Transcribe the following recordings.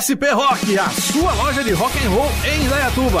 SP Rock, a sua loja de rock and roll em Indaiatuba.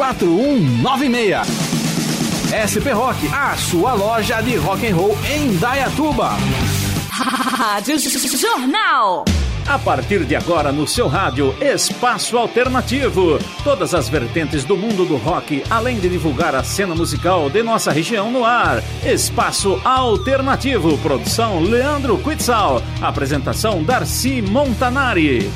4196. SP Rock, a sua loja de rock and roll em Dayatuba. Rádio Jornal. A partir de agora no seu rádio Espaço Alternativo, todas as vertentes do mundo do rock, além de divulgar a cena musical de nossa região no ar. Espaço Alternativo, produção Leandro Quitzal, apresentação Darcy Montanari.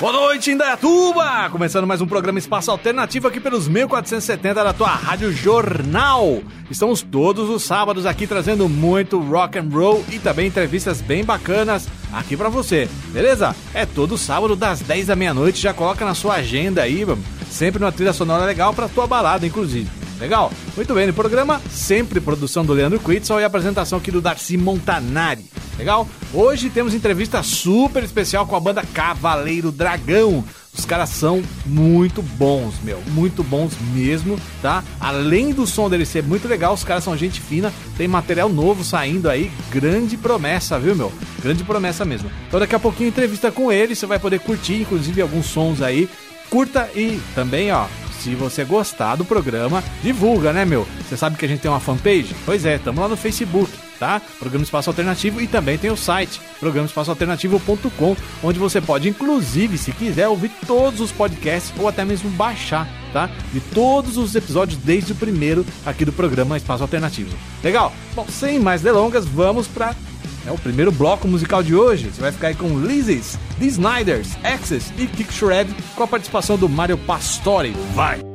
Boa noite, Indaiatuba! Começando mais um programa Espaço Alternativo aqui pelos 1470 da tua Rádio Jornal. Estamos todos os sábados aqui trazendo muito rock and roll e também entrevistas bem bacanas aqui para você, beleza? É todo sábado das 10 da meia-noite, já coloca na sua agenda aí. Sempre uma trilha sonora legal para tua balada, inclusive. Legal? Muito bem, no programa sempre produção do Leandro Quitzel e apresentação aqui do Darcy Montanari. Legal? Hoje temos entrevista super especial com a banda Cavaleiro Dragão. Os caras são muito bons, meu, muito bons mesmo, tá? Além do som dele ser muito legal, os caras são gente fina, tem material novo saindo aí, grande promessa, viu, meu? Grande promessa mesmo. Então daqui a pouquinho entrevista com ele, você vai poder curtir, inclusive alguns sons aí. Curta e também, ó, se você gostar do programa, divulga, né, meu? Você sabe que a gente tem uma fanpage? Pois é, estamos lá no Facebook, tá? Programa Espaço Alternativo e também tem o site programaespaçoalternativo.com, onde você pode, inclusive, se quiser, ouvir todos os podcasts ou até mesmo baixar, tá? De todos os episódios desde o primeiro aqui do programa Espaço Alternativo. Legal? Bom, sem mais delongas, vamos para é o primeiro bloco musical de hoje. Você vai ficar aí com Lizzie's, The Snyders, Access e Kick Shred com a participação do Mario Pastore. Vai!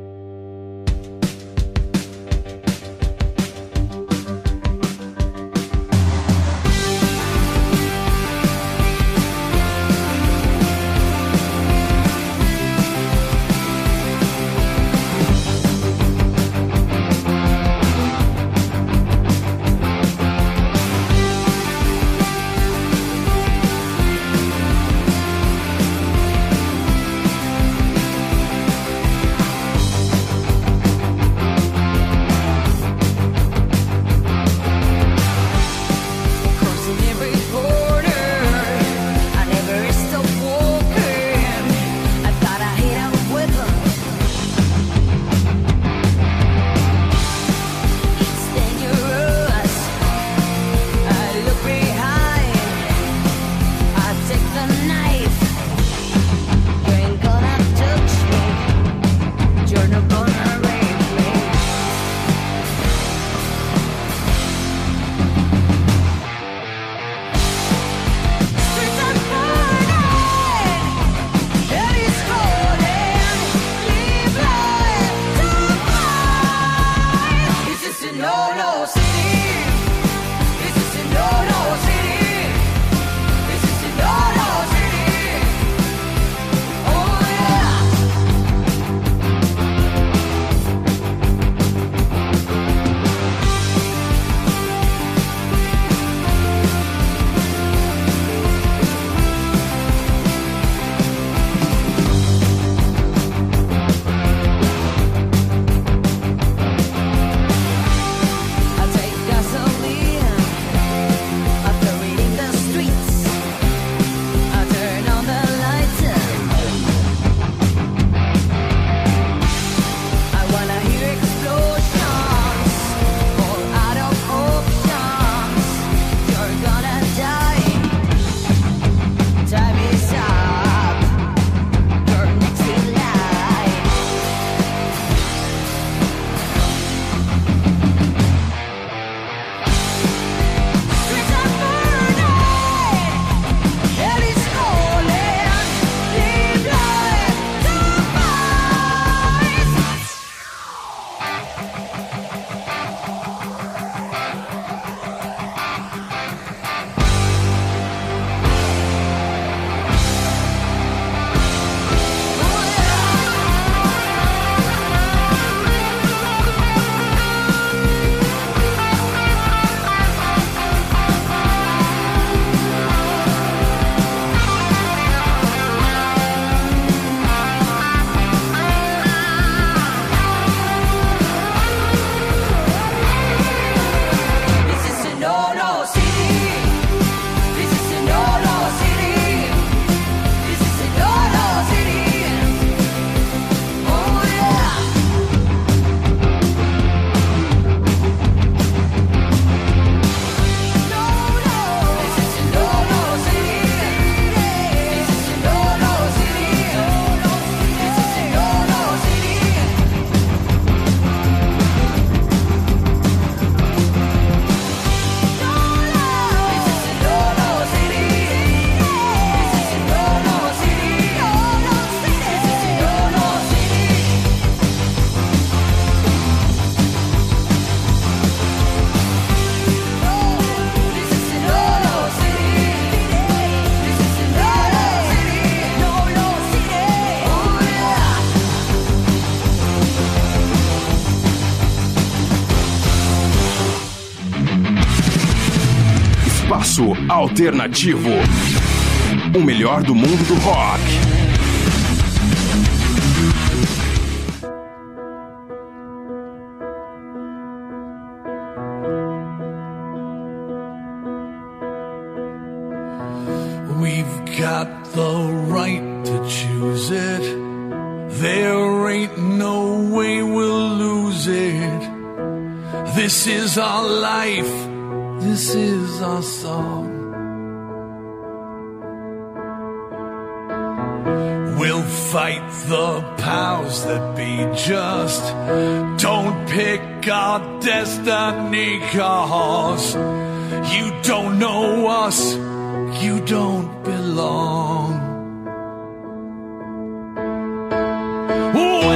alternativo. O melhor do mundo do rock. Oh,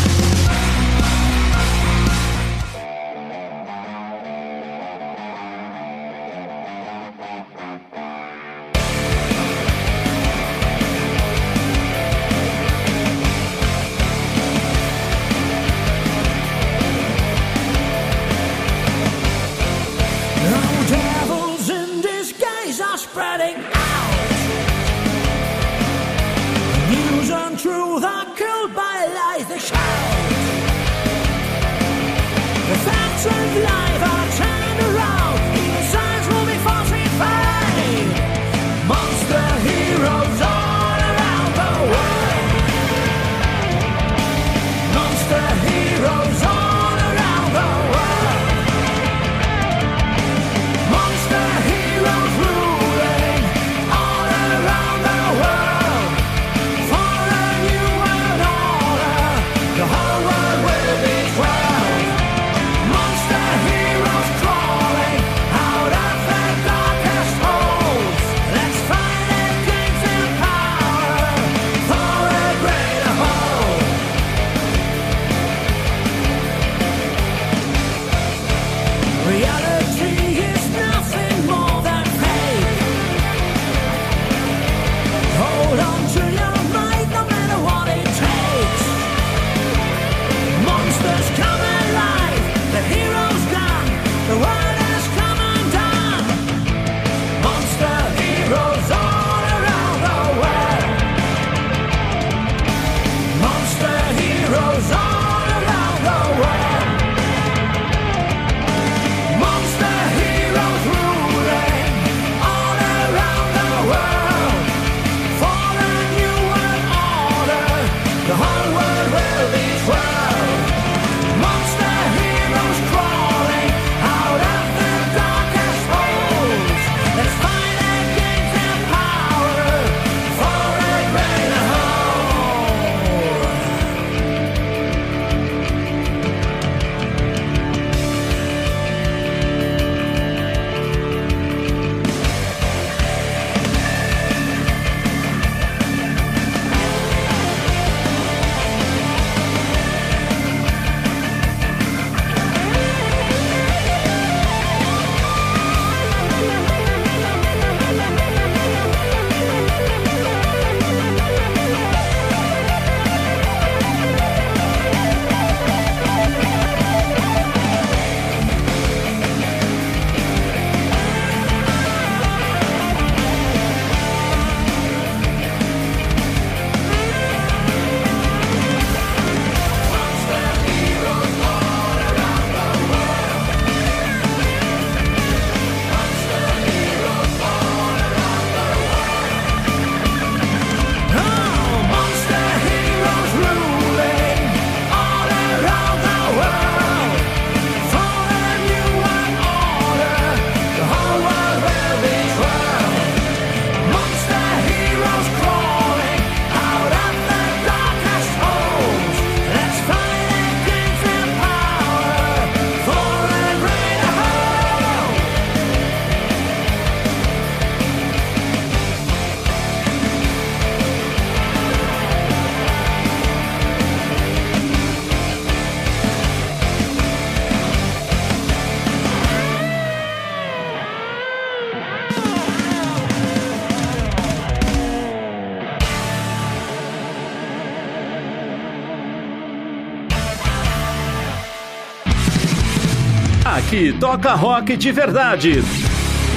Toca rock de verdade.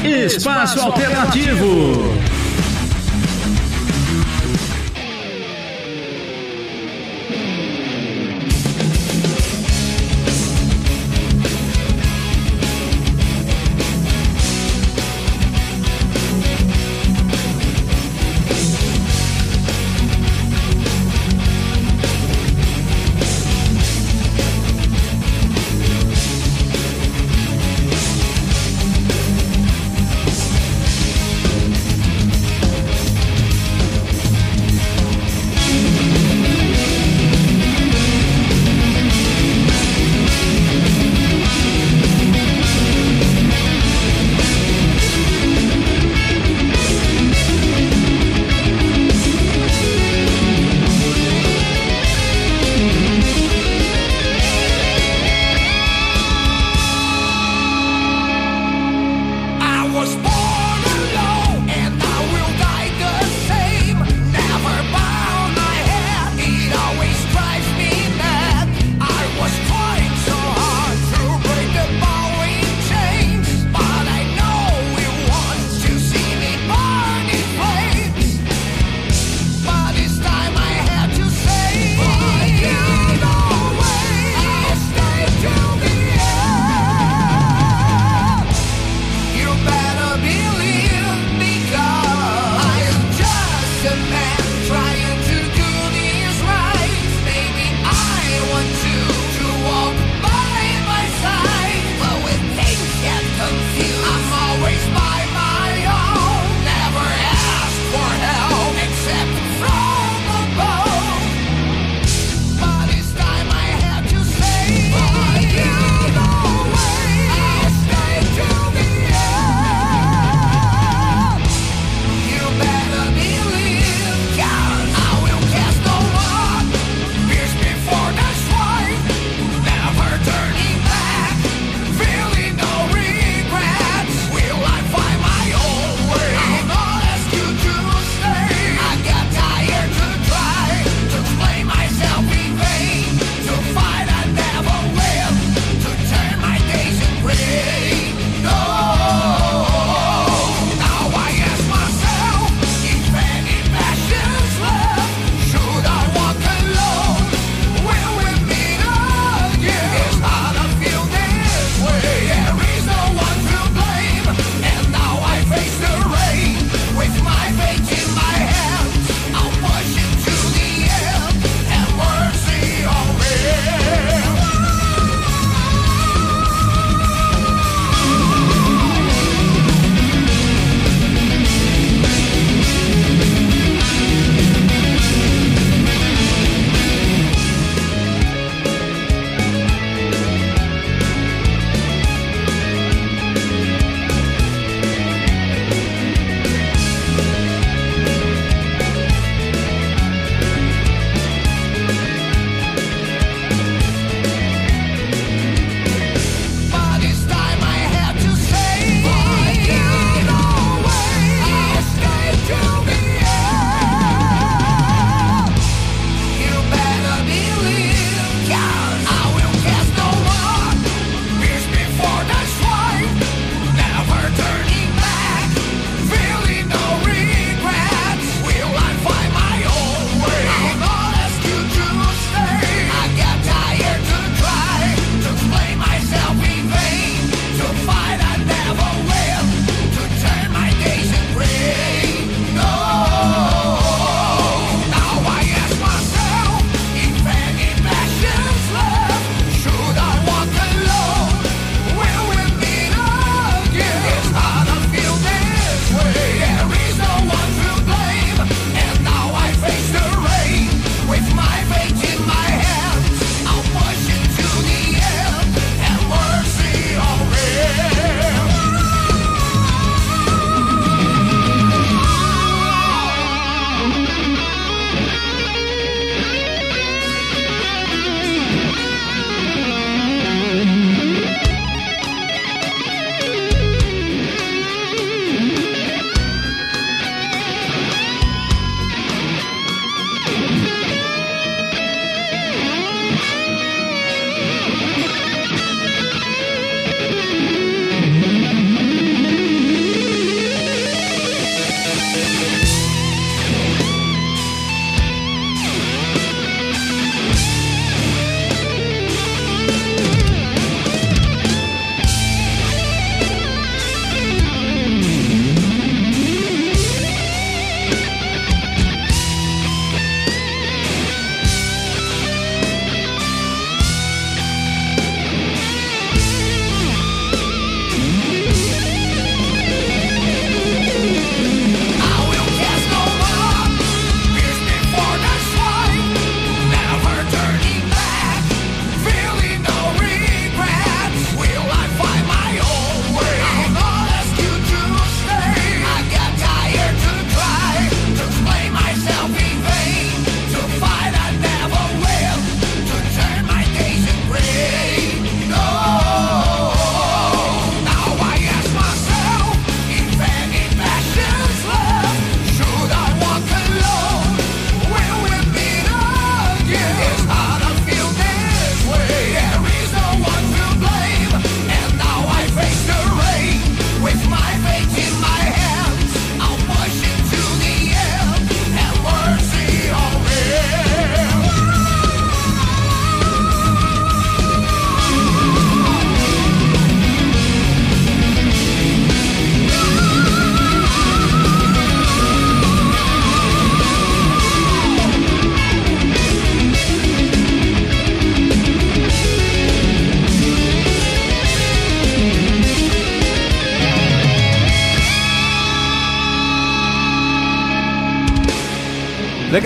Espaço Alternativo.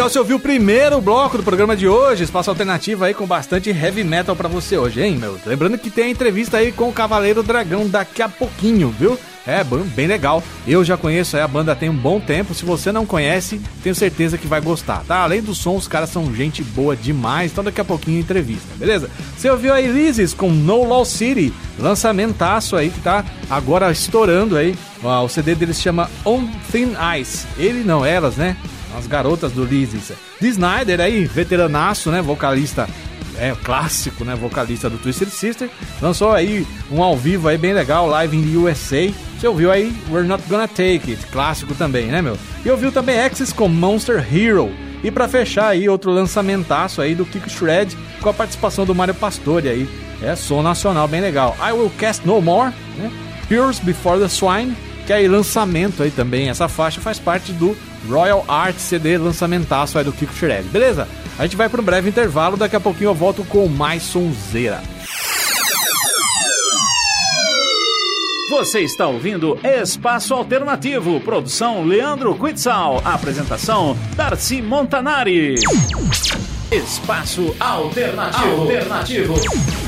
Você ouviu o primeiro bloco do programa de hoje, espaço alternativo aí com bastante heavy metal para você hoje, hein, meu? Lembrando que tem a entrevista aí com o Cavaleiro Dragão daqui a pouquinho, viu? É, bem legal. Eu já conheço a banda tem um bom tempo. Se você não conhece, tenho certeza que vai gostar, tá? Além do som, os caras são gente boa demais. Então daqui a pouquinho entrevista, beleza? Você ouviu a Elises com No Law City, lançamentaço aí que tá agora estourando aí. O CD deles chama On Thin Ice. Ele não, elas, né? As garotas do Lizzy. D. Snyder aí, veteranaço, né? Vocalista é clássico, né? Vocalista do Twisted Sister. Lançou aí um ao vivo aí bem legal, live in USA. Você ouviu aí We're Not Gonna Take It, clássico também, né, meu? E ouviu também Axis com Monster Hero. E para fechar aí, outro lançamentaço aí do Kick Shred com a participação do Mario Pastore aí. É som nacional bem legal. I Will Cast No More, né? Pures Before the Swine, que é aí lançamento aí também. Essa faixa faz parte do Royal Art CD lançamentaço aí do Kiko Shred, beleza? A gente vai para um breve intervalo, daqui a pouquinho eu volto com mais sonzeira. Você está ouvindo Espaço Alternativo, produção Leandro Quitzal, apresentação Darcy Montanari. Espaço Alternativo. Alternativo.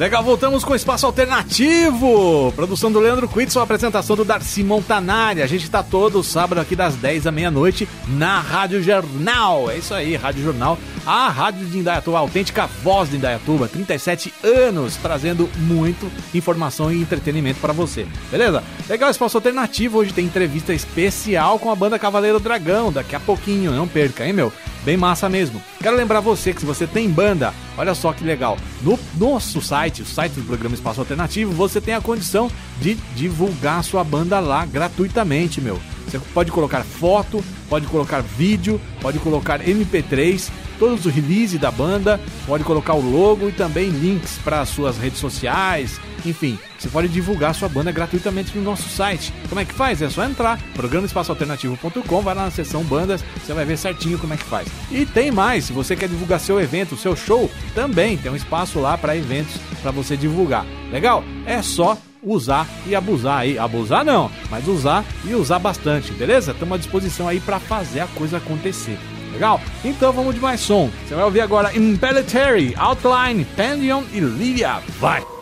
Legal, voltamos com o Espaço Alternativo. Produção do Leandro Quitson, apresentação do Darcy Montanari. A gente está todo sábado aqui das 10 da meia-noite na Rádio Jornal. É isso aí, Rádio Jornal, a rádio de Indaiatuba, a autêntica voz de Indaiatuba. 37 anos trazendo muito informação e entretenimento para você. Beleza? Legal, Espaço Alternativo. Hoje tem entrevista especial com a banda Cavaleiro Dragão. Daqui a pouquinho, não perca, hein, meu? Bem massa mesmo. Quero lembrar você que se você tem banda, olha só que legal. No nosso site, o site do programa Espaço Alternativo, você tem a condição de divulgar sua banda lá gratuitamente, meu. Você pode colocar foto, pode colocar vídeo, pode colocar MP3, todos os releases da banda, pode colocar o logo e também links para suas redes sociais, enfim, você pode divulgar sua banda gratuitamente no nosso site. Como é que faz? É só entrar, programaespaçoalternativo.com, vai lá na seção bandas, você vai ver certinho como é que faz. E tem mais, se você quer divulgar seu evento, seu show, também tem um espaço lá para eventos para você divulgar. Legal? É só usar e abusar aí. Abusar não, mas usar e usar bastante, beleza? Estamos à disposição aí para fazer a coisa acontecer. Legal? Então vamos de mais som. Você vai ouvir agora Impelletary, Outline, Pandion e Lydia. Vai!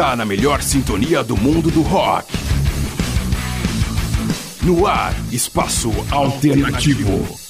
Está na melhor sintonia do mundo do rock. No ar, Espaço Alternativo.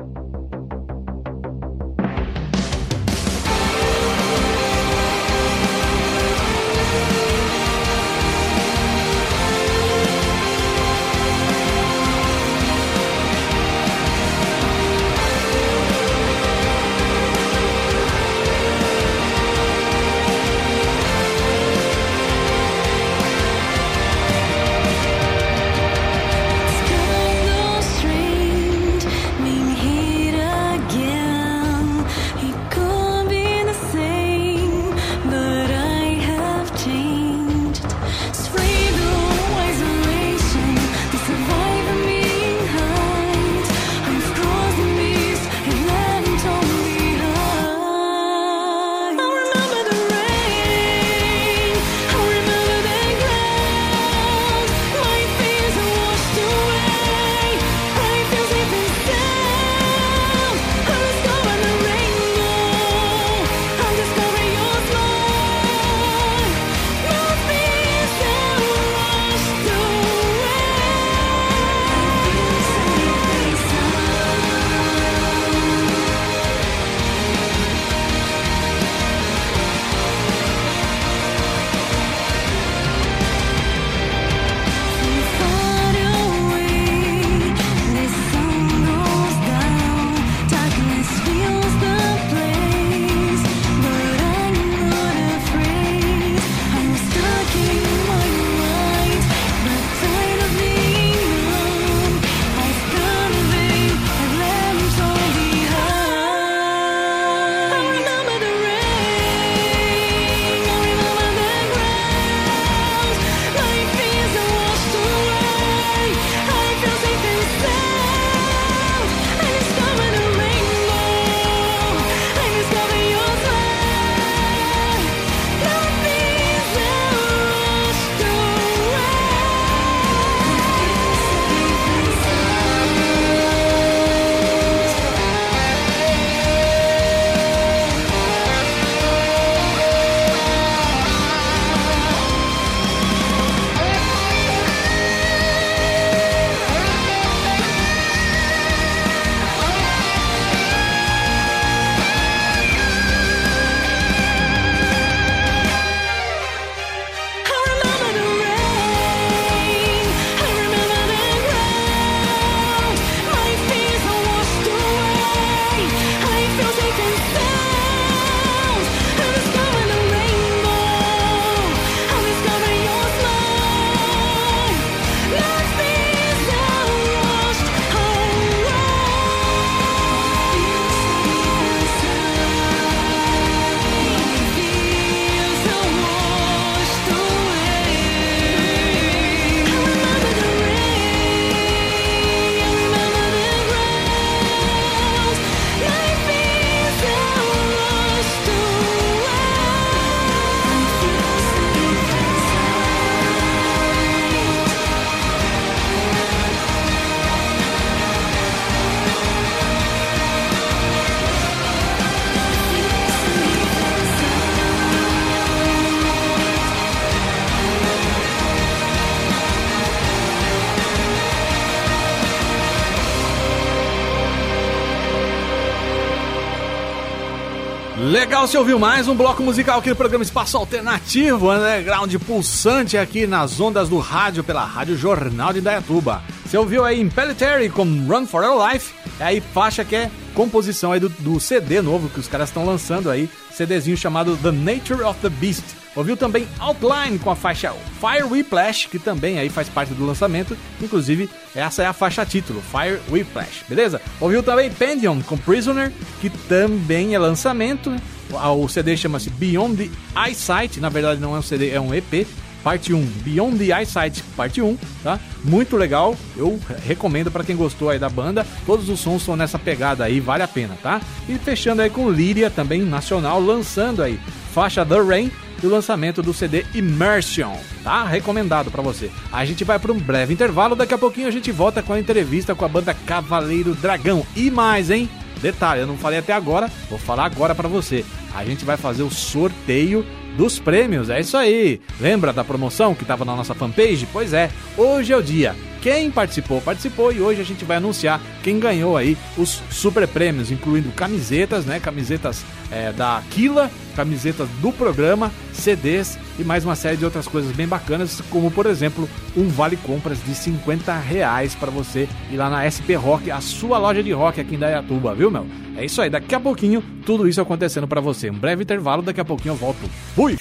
Legal, você ouviu mais um bloco musical aqui no programa Espaço Alternativo, underground pulsante aqui nas ondas do rádio pela Rádio Jornal de Indaiatuba. Você ouviu aí Impellitteri com Run for Your Life, é aí faixa que é composição aí do, do CD novo que os caras estão lançando aí, CDzinho chamado The Nature of the Beast. Ouviu também Outline com a faixa Fire Whiplash, que também aí faz parte do lançamento. Inclusive, essa é a faixa título, Fire Whiplash, beleza? Ouviu também Pandion com Prisoner, que também é lançamento. O CD chama-se Beyond the Eyesight, na verdade não é um CD, é um EP, parte 1, Beyond the Eyesight, parte 1, tá? Muito legal, eu recomendo para quem gostou aí da banda. Todos os sons são nessa pegada aí, vale a pena, tá? E fechando aí com Líria, também nacional, lançando aí faixa The Rain e o lançamento do CD Immersion, tá? Recomendado para você. A gente vai para um breve intervalo, daqui a pouquinho a gente volta com a entrevista com a banda Cavaleiro Dragão. E mais, hein? Detalhe, eu não falei até agora, vou falar agora para você. A gente vai fazer o sorteio dos prêmios, é isso aí. Lembra da promoção que estava na nossa fanpage? Pois é, hoje é o dia. Quem participou, participou e hoje a gente vai anunciar quem ganhou aí os super prêmios, incluindo camisetas, né? Camisetas é, da Aquila, camisetas do programa, CDs e mais uma série de outras coisas bem bacanas, como por exemplo um vale compras de 50 reais para você ir lá na SP Rock, a sua loja de rock aqui em Dayatuba, viu meu? É isso aí, daqui a pouquinho tudo isso acontecendo para você. Um breve intervalo, daqui a pouquinho eu volto. Fui!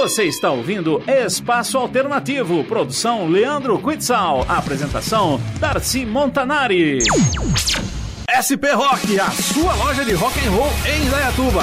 Você está ouvindo Espaço Alternativo, produção Leandro Quitzal, apresentação Darcy Montanari. SP Rock, a sua loja de rock and roll em Dayatuba.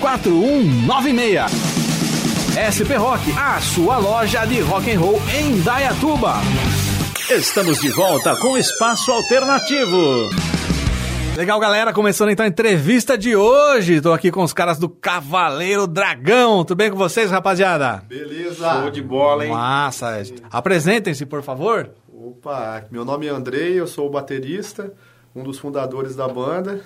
4196. SP Rock, a sua loja de rock and roll em Dayatuba. Estamos de volta com Espaço Alternativo. Legal, galera. Começando então a entrevista de hoje. Estou aqui com os caras do Cavaleiro Dragão. Tudo bem com vocês, rapaziada? Beleza. Show de bola, hein? Massa. Apresentem-se, por favor. Opa, meu nome é Andrei, eu sou o baterista, um dos fundadores da banda.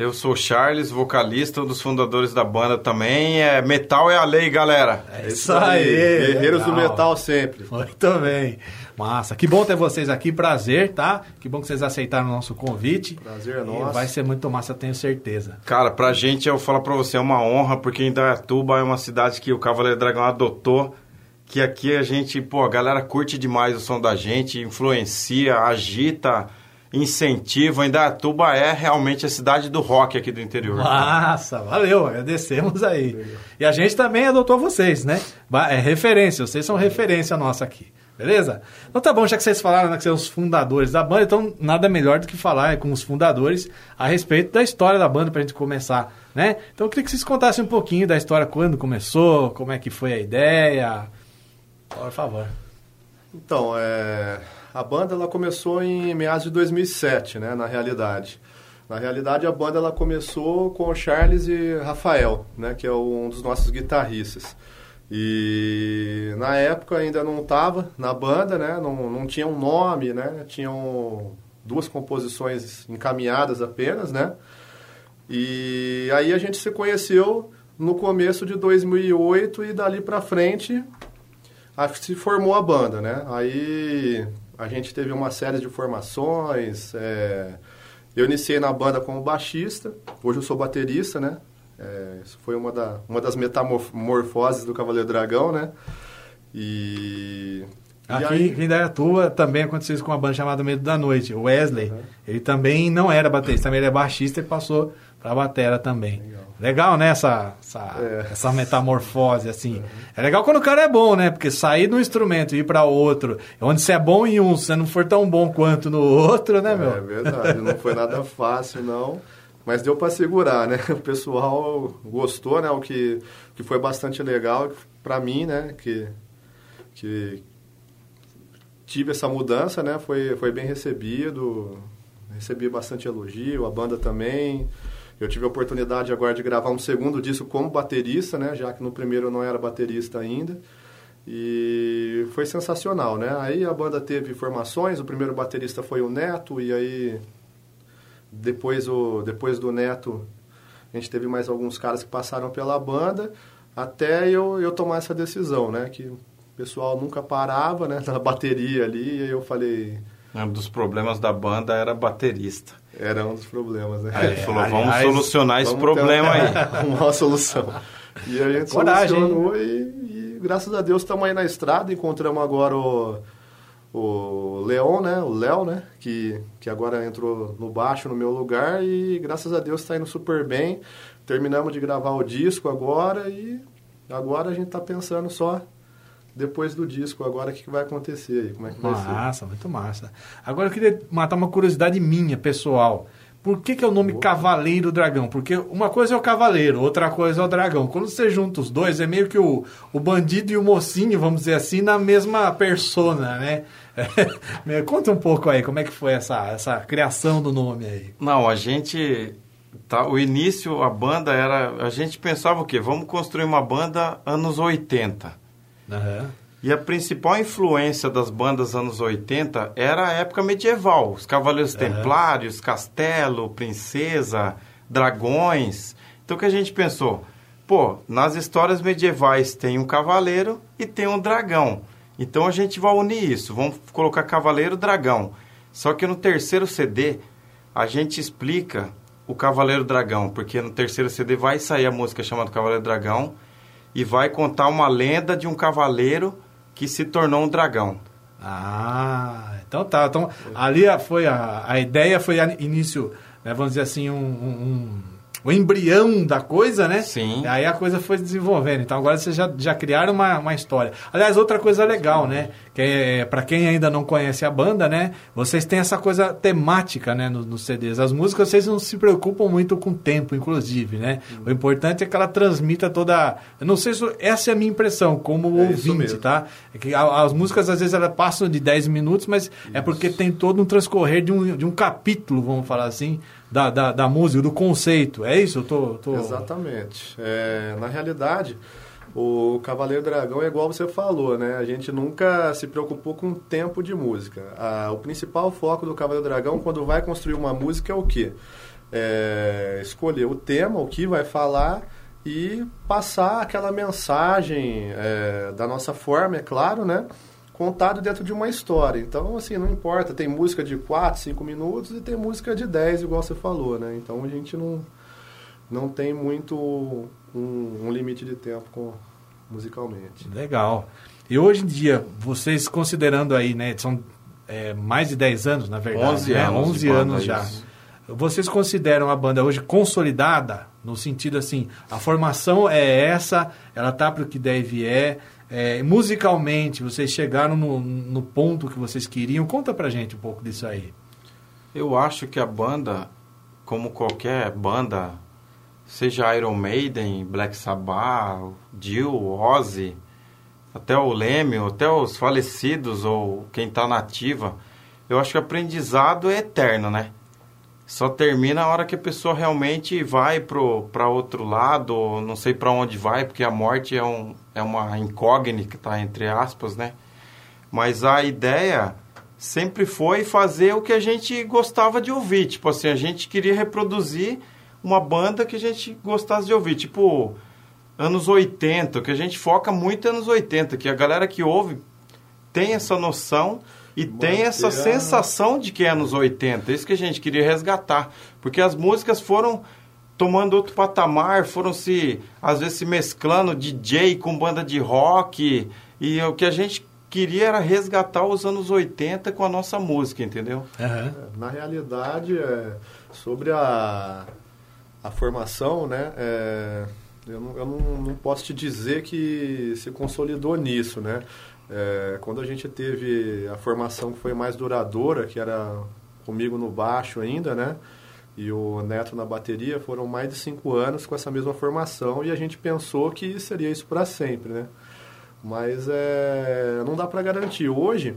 Eu sou Charles, vocalista, um dos fundadores da banda também. É, metal é a lei, galera. É isso aí. Guerreiros do metal sempre. Muito bem. Massa. Que bom ter vocês aqui. Prazer, tá? Que bom que vocês aceitaram o nosso convite. Prazer é nosso. Vai ser muito massa, eu tenho certeza. Cara, pra gente, eu falo pra você, é uma honra, porque Indaiatuba é uma cidade que o Cavaleiro Dragão adotou. Que aqui a gente, pô, a galera curte demais o som da gente, influencia, agita incentivo. Indaiatuba é realmente a cidade do rock aqui do interior. Massa, valeu, agradecemos aí. E a gente também adotou vocês, né? É referência, vocês são referência nossa aqui. Beleza? Então tá bom, já que vocês falaram né, que são os fundadores da banda, então nada melhor do que falar com os fundadores a respeito da história da banda pra gente começar, né? Então eu queria que vocês contassem um pouquinho da história, quando começou, como é que foi a ideia. Por favor. Então, é a banda ela começou em meados de 2007, né, na realidade. Na realidade, a banda ela começou com o Charles e Rafael, né, que é um dos nossos guitarristas. E na época ainda não estava na banda, né, não, não tinha um nome, né, tinham duas composições encaminhadas apenas, né. E aí a gente se conheceu no começo de 2008 e dali para frente se formou a banda, né? Aí a gente teve uma série de formações. É... Eu iniciei na banda como baixista, hoje eu sou baterista, né? É... Isso foi uma, da, uma das metamorfoses do Cavaleiro Dragão, né? E. Aqui aí... em Dayatuba também aconteceu isso com uma banda chamada Medo da Noite. O Wesley, uhum. ele também não era baterista, também ele é baixista e passou para batera também. Legal. Legal, né? Essa, essa, é. essa metamorfose, assim. Uhum. É legal quando o cara é bom, né? Porque sair do instrumento e ir para outro, onde você é bom em um, você não for tão bom quanto no outro, né, meu? É verdade, não foi nada fácil, não. Mas deu para segurar, né? O pessoal gostou, né? O que, que foi bastante legal para mim, né? Que, que tive essa mudança, né? Foi, foi bem recebido, recebi bastante elogio, a banda também. Eu tive a oportunidade agora de gravar um segundo disco como baterista, né? Já que no primeiro eu não era baterista ainda. E foi sensacional, né? Aí a banda teve formações, o primeiro baterista foi o Neto, e aí depois, o, depois do Neto a gente teve mais alguns caras que passaram pela banda, até eu, eu tomar essa decisão, né? Que o pessoal nunca parava, né? Na bateria ali, e aí eu falei... Um dos problemas da banda era baterista. Era um dos problemas, né? Aí ele falou, vamos Aliás, solucionar esse problema aí. Uma solução. E a gente Coragem, solucionou e, e, graças a Deus estamos aí na estrada, encontramos agora o, o Leon, né? O Léo, né? Que, que agora entrou no baixo no meu lugar e graças a Deus está indo super bem. Terminamos de gravar o disco agora e agora a gente está pensando só depois do disco, agora o que, que vai acontecer aí? Como é que massa, vai ser? muito massa. Agora eu queria matar uma curiosidade minha, pessoal. Por que, que é o nome Cavaleiro Dragão? Porque uma coisa é o cavaleiro, outra coisa é o dragão. Quando você junta os dois, é meio que o, o bandido e o mocinho, vamos dizer assim, na mesma persona, né? É, conta um pouco aí, como é que foi essa, essa criação do nome aí? Não, a gente... Tá, o início, a banda era... A gente pensava o quê? Vamos construir uma banda anos 80. Aham. E a principal influência das bandas anos 80 era a época medieval. Os Cavaleiros Templários, Castelo, Princesa, Dragões. Então o que a gente pensou? Pô, nas histórias medievais tem um cavaleiro e tem um dragão. Então a gente vai unir isso. Vamos colocar Cavaleiro Dragão. Só que no terceiro CD a gente explica o Cavaleiro Dragão, porque no terceiro CD vai sair a música chamada Cavaleiro Dragão e vai contar uma lenda de um cavaleiro que se tornou um dragão. Ah, então tá. Então, ali foi a, a ideia foi a início, né, vamos dizer assim, um, um- o embrião da coisa, né? Sim. Aí a coisa foi se desenvolvendo. Então agora vocês já, já criaram uma, uma história. Aliás, outra coisa legal, né? Que é, para quem ainda não conhece a banda, né? Vocês têm essa coisa temática, né? Nos, nos CDs. As músicas vocês não se preocupam muito com o tempo, inclusive, né? O importante é que ela transmita toda. Eu não sei se essa é a minha impressão, como É isso ouvinte, tá? É que a- as músicas às vezes elas passam de 10 minutos, mas é porque tem todo um transcorrer de um, de um capítulo, vamos falar assim, da, da, da música, do conceito. É isso? Eu tô. tô... Exatamente. É, na realidade, o Cavaleiro Dragão é igual você falou, né? A gente nunca se preocupou com o tempo de música. Ah, o principal foco do Cavaleiro Dragão, quando vai construir uma música, é o quê? É escolher o tema, o que vai falar e passar aquela mensagem é, da nossa forma, é claro, né? Contado dentro de uma história. Então, assim, não importa. Tem música de 4, 5 minutos e tem música de 10, igual você falou, né? Então, a gente não não tem muito um, um limite de tempo com, musicalmente. Legal. E hoje em dia, vocês considerando aí, né? São é, mais de 10 anos, na verdade. 11 né? anos 11 de banda, anos já. isso. Vocês consideram a banda hoje consolidada? No sentido assim, a formação é essa, ela tá para o que deve é. É, musicalmente, vocês chegaram no, no ponto que vocês queriam. Conta pra gente um pouco disso aí. Eu acho que a banda, como qualquer banda, seja Iron Maiden, Black Sabbath, Dio, Ozzy, até o Leme, até os falecidos ou quem está na ativa, eu acho que o aprendizado é eterno, né? Só termina a hora que a pessoa realmente vai para outro lado, não sei para onde vai, porque a morte é, um, é uma incógnita, tá, entre aspas, né? Mas a ideia sempre foi fazer o que a gente gostava de ouvir. Tipo assim, a gente queria reproduzir uma banda que a gente gostasse de ouvir. Tipo, anos 80, que a gente foca muito anos 80, que a galera que ouve tem essa noção e tem essa a- sensação de que é anos 80. Isso que a gente queria resgatar. Porque as músicas foram tomando outro patamar, foram se, às vezes, se mesclando DJ com banda de rock. E o que a gente queria era resgatar os anos 80 com a nossa música, entendeu? Na realidade, é, sobre a, a formação, né? é, eu não, eu não, não posso te dizer que se consolidou nisso, né? É, quando a gente teve a formação que foi mais duradoura, que era comigo no baixo ainda, né? E o Neto na bateria, foram mais de cinco anos com essa mesma formação e a gente pensou que seria isso para sempre, né? Mas é, não dá para garantir. Hoje,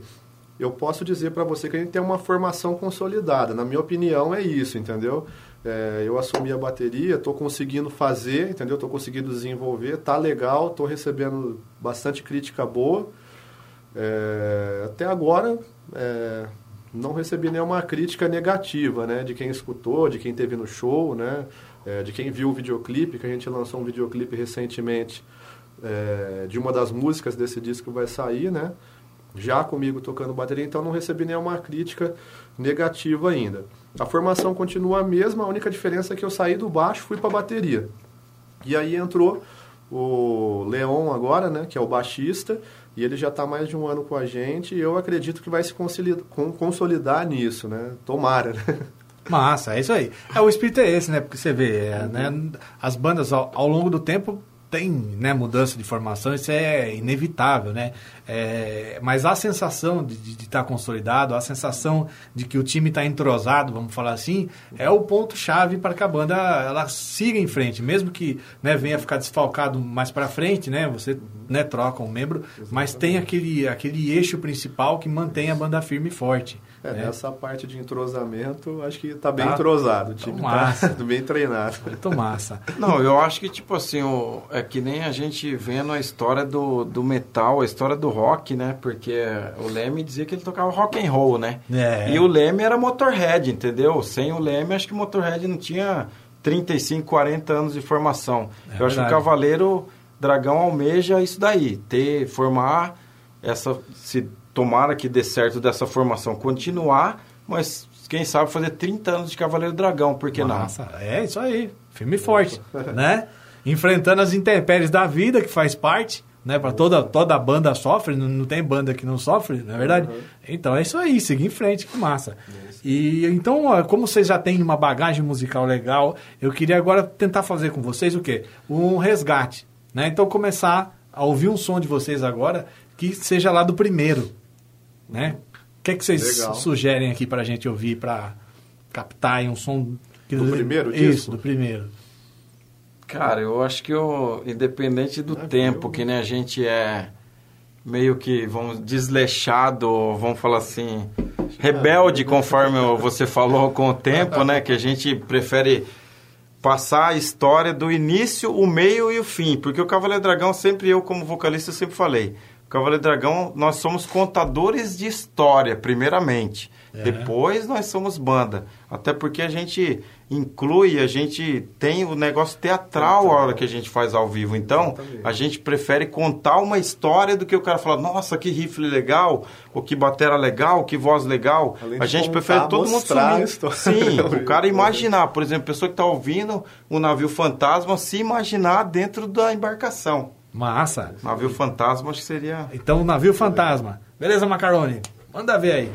eu posso dizer para você que a gente tem uma formação consolidada. Na minha opinião, é isso, entendeu? É, eu assumi a bateria, estou conseguindo fazer, entendeu? Estou conseguindo desenvolver, tá legal, estou recebendo bastante crítica boa. É, até agora, é, não recebi nenhuma crítica negativa, né? De quem escutou, de quem teve no show, né? É, de quem viu o videoclipe, que a gente lançou um videoclipe recentemente é, de uma das músicas desse disco que vai sair, né? Já comigo tocando bateria, então não recebi nenhuma crítica negativa ainda. A formação continua a mesma, a única diferença é que eu saí do baixo fui para bateria. E aí entrou o Leon agora, né, que é o baixista, e ele já está mais de um ano com a gente, e eu acredito que vai se consolidar, nisso, né? Tomara, né? Massa, é isso aí. É, o espírito é esse, né? Porque você vê, é, né, as bandas ao, ao longo do tempo tem né, mudança de formação, isso é inevitável, né? É, mas a sensação de estar tá consolidado, a sensação de que o time está entrosado, vamos falar assim, é o ponto-chave para que a banda ela siga em frente. Mesmo que né, venha ficar desfalcado mais para frente, né? Você né, troca um membro, mas tem aquele, aquele eixo principal que mantém a banda firme e forte. É, né? nessa parte de entrosamento, acho que está bem tá, entrosado. O time está bem treinado. Muito massa. Não, eu acho que, tipo assim, o, é que nem a gente vendo a história do, do metal, a história do rock, né? Porque o Leme dizia que ele tocava rock and roll, né? É. E o Leme era Motorhead, entendeu? Sem o Leme, acho que o Motorhead não tinha 35, 40 anos de formação. É eu verdade. acho que o Cavaleiro Dragão almeja isso daí, ter, formar essa... Se tomara que dê certo dessa formação continuar, mas quem sabe fazer 30 anos de Cavaleiro Dragão, por que Nossa, não? É, isso aí. Firme e forte, né? Enfrentando as intempéries da vida, que faz parte, né? Para toda, toda banda sofre, não, não, tem banda que não sofre, não é verdade? Uhum. Então é isso aí, seguir em frente, que massa. E então, como vocês já têm uma bagagem musical legal, eu queria agora tentar fazer com vocês o quê? Um resgate, né? Então começar a ouvir um som de vocês agora que seja lá do primeiro, né? O que, é que vocês Legal. sugerem aqui para a gente ouvir, para captar um som... Que do, primeiro Isso, disco? do primeiro. Cara, eu acho que eu, independente do é tempo, que né, a gente é meio que, vamos, desleixado, vamos falar assim, rebelde, conforme você falou com o tempo, né? Que a gente prefere passar a história do início, o meio e o fim. Porque o Cavaleiro Dragão, sempre eu, como vocalista, sempre falei Cavaleiro Dragão, nós somos contadores de história, primeiramente. É. Depois nós somos banda. Até porque a gente inclui, a gente tem o negócio teatral a hora que a gente faz ao vivo. Então, a gente prefere contar uma história do que o cara falar, nossa, que rifle legal, ou que batera legal, que voz legal. Além a gente contar, prefere todo mundo sumir. Sim, o cara imaginar, por exemplo, a pessoa que está ouvindo um navio fantasma, se imaginar dentro da embarcação. Massa. Navio fantasma acho que seria. Então, navio fantasma. Beleza, Macaroni? Manda ver aí.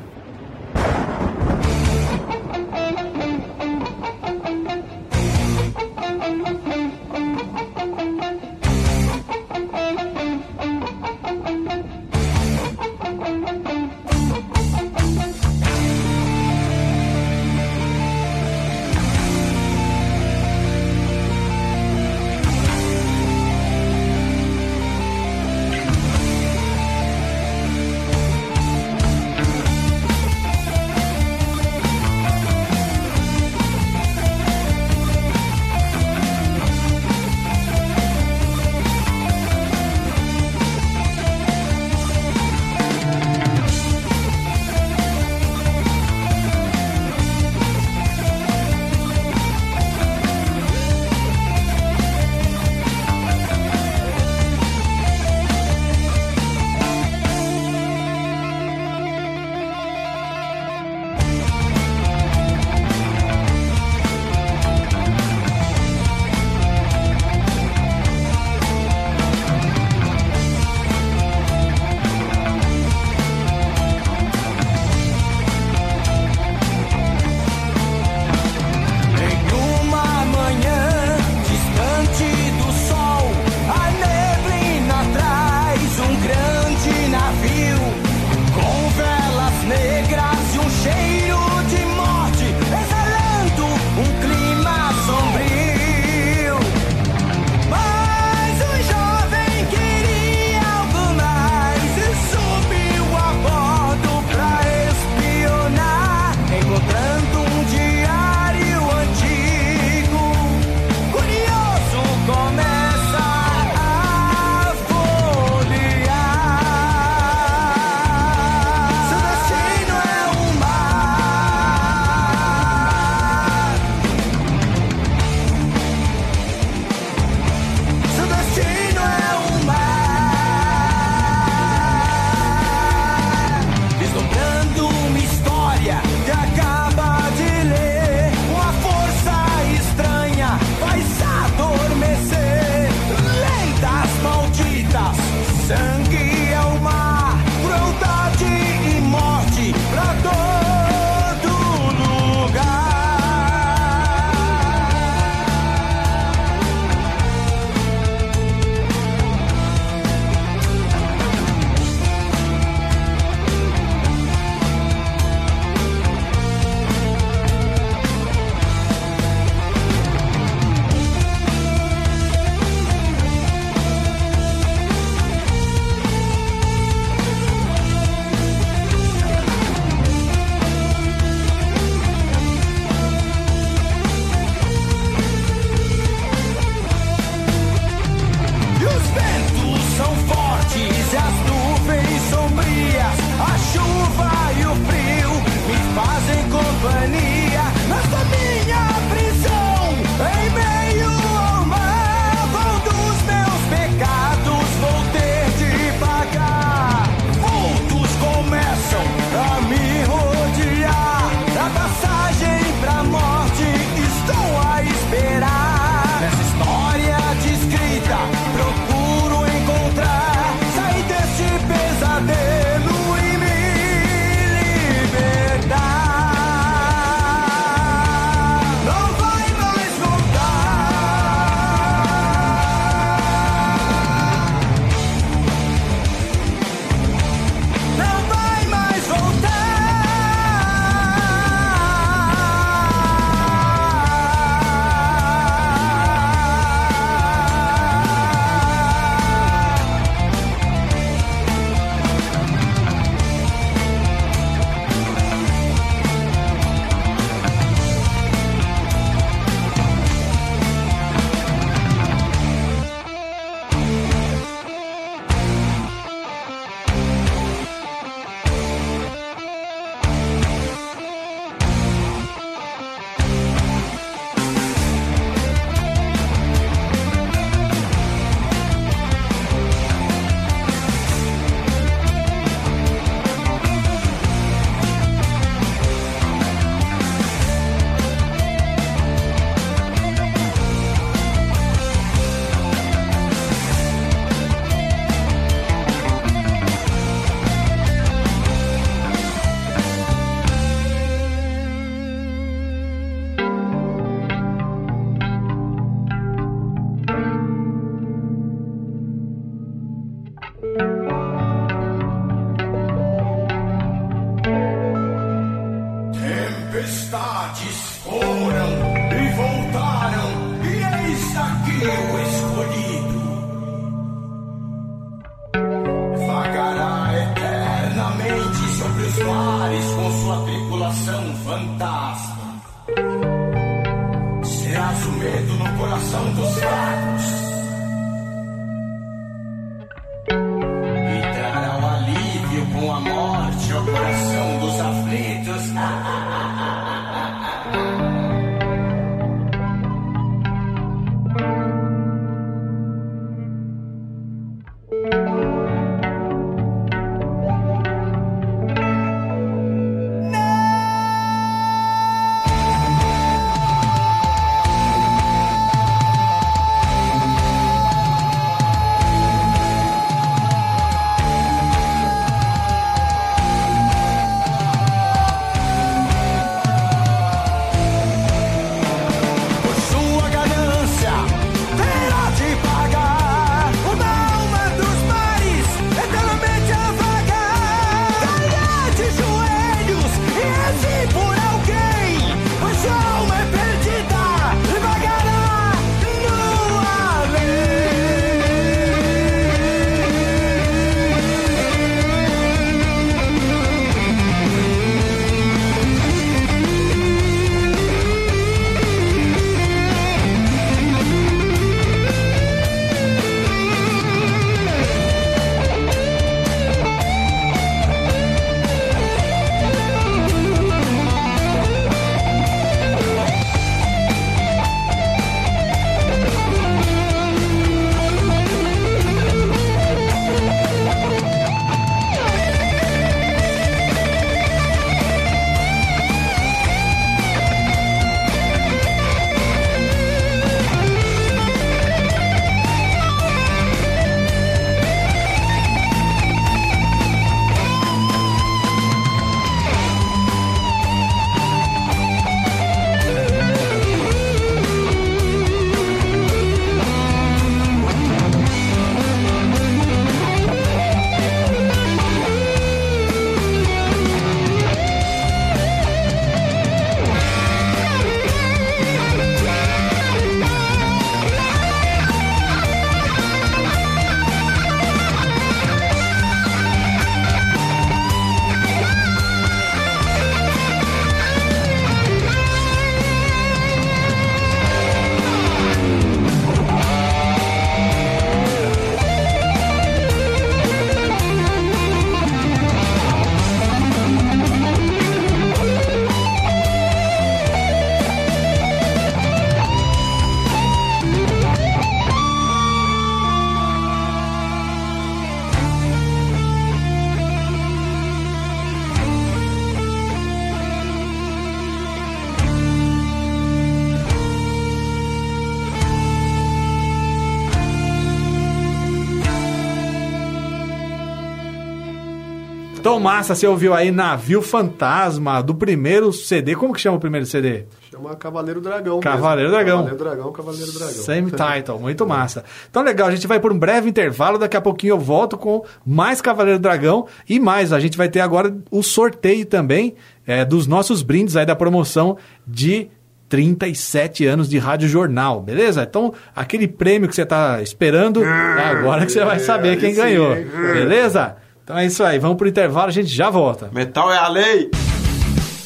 Massa, você ouviu aí Navio Fantasma, do primeiro CD. Como que chama o primeiro CD? Chama Cavaleiro Dragão. Cavaleiro mesmo. Dragão. Cavaleiro Dragão, Cavaleiro Dragão. Same title, muito massa. Então legal, a gente vai por um breve intervalo, daqui a pouquinho eu volto com mais Cavaleiro Dragão e mais. A gente vai ter agora o sorteio também é, dos nossos brindes aí da promoção de 37 anos de Rádio Jornal, beleza? Então, aquele prêmio que você tá esperando, é agora que você vai saber quem ganhou, beleza? Então é isso aí, vamos pro intervalo, a gente já volta. Metal é a lei!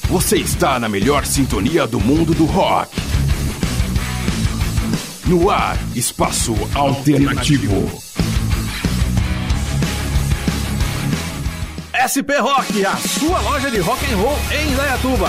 Você está na melhor sintonia do mundo do rock. No ar, espaço alternativo. SP Rock, a sua loja de rock and roll em Indaiatuba.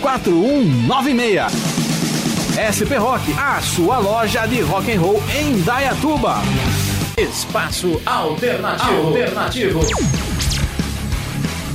4196. SP Rock, a sua loja de rock and roll em Dayatuba. Espaço Alternativo. Alternativo.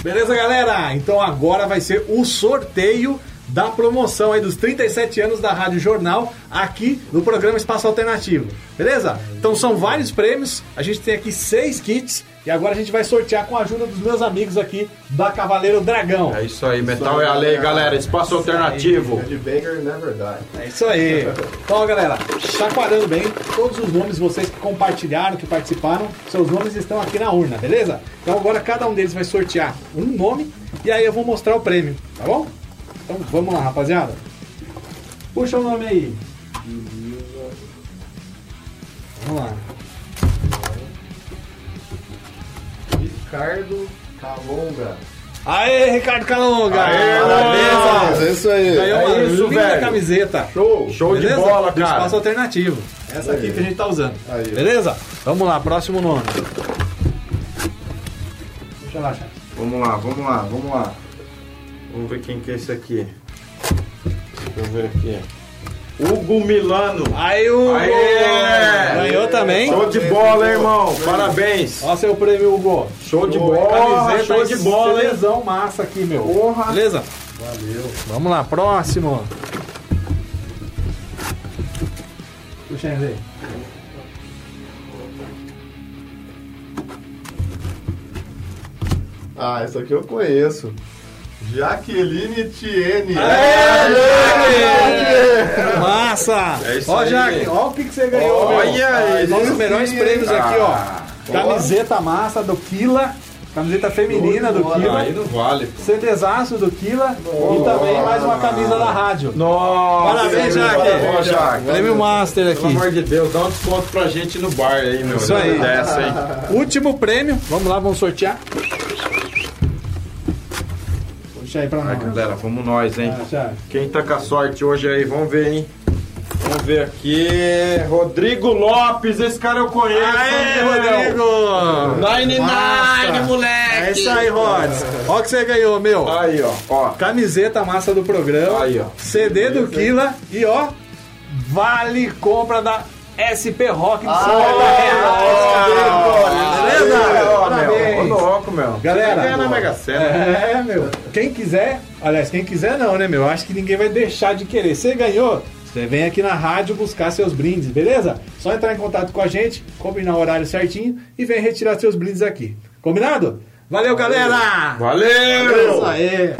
Beleza, galera? Então agora vai ser o sorteio da promoção aí dos 37 anos da Rádio Jornal aqui no programa Espaço Alternativo. Beleza? Então são vários prêmios. A gente tem aqui seis kits e agora a gente vai sortear com a ajuda dos meus amigos aqui da Cavaleiro Dragão. É isso aí, metal é a lei, galera. Espaço alternativo. The Banger Never Die. É isso aí. Então, galera, chacoalhando bem, todos os nomes, vocês que compartilharam, que participaram, seus nomes estão aqui na urna, beleza? Então agora cada um deles vai sortear um nome e aí eu vou mostrar o prêmio, tá bom? Então vamos lá, rapaziada. Puxa o nome aí. Vamos lá. Ricardo Calonga. Aê, Ricardo Calonga! Aê, Parabéns! É isso aí. Ganhou uma É isso, linda velho. camiseta. Show. Show de Beleza? bola, Do cara. Espaço alternativo. Essa aqui que a gente tá usando. Aí. Beleza? Vamos lá, próximo nome. Deixa lá, chat. Vamos lá, vamos lá, vamos lá. Vamos ver quem que é esse aqui. Deixa eu ver aqui. Hugo Milano. Aí o Aê! ganhou também. Show de bola, hein, irmão. Parabéns. Ó seu prêmio, Hugo. Show de bola, Camiseta show de bola, hein? Lesão massa aqui, meu. Porra. Beleza? Valeu. Vamos lá, próximo. Puxa aí. Ah, essa aqui eu conheço. Jaqueline Tiene. Massa! É isso ó, aí. Jaque, ó o que, que você ganhou, meu. Olha aí. Os melhores sim, prêmios aqui, Ah. ó. Camiseta massa do Kila. Camiseta feminina do Kila. Aí não vale. CDzaço do Kila. E também mais uma camisa da rádio. Nossa. Parabéns, Jaque. Parabéns, Jaque. Prêmio Master Pelo aqui. amor de Deus, dá um desconto pra gente no bar aí, meu. Isso aí. Dessa aí. Último prêmio. Vamos lá, vamos sortear. Puxa aí pra nós. galera, vamos nós, hein? Ah. Quem tá com a sorte hoje aí, vamos ver, hein? Vamos ver aqui. Rodrigo Lopes, esse cara eu conheço. Aê? Rodrigo! Nine Massa. Nine, moleque! É isso aí, Rods. Ó o que você ganhou, meu. Aí, ó, ó. Camiseta massa do programa. Aí, ó. CD do Kila. E ó, vale compra da SP Rock de Ah, 50 reais. Beleza? Ó, meu, Parabéns. ô louco, meu. Galera, ganha na Mega Sena. É, meu. Quem quiser, aliás, quem quiser não, né, meu? Acho que ninguém vai deixar de querer. Você ganhou? Você vem aqui na rádio buscar seus brindes, beleza? Só entrar em contato com a gente, combinar o horário certinho e vem retirar seus brindes aqui. Combinado? Valeu, galera! Valeu! Isso aí!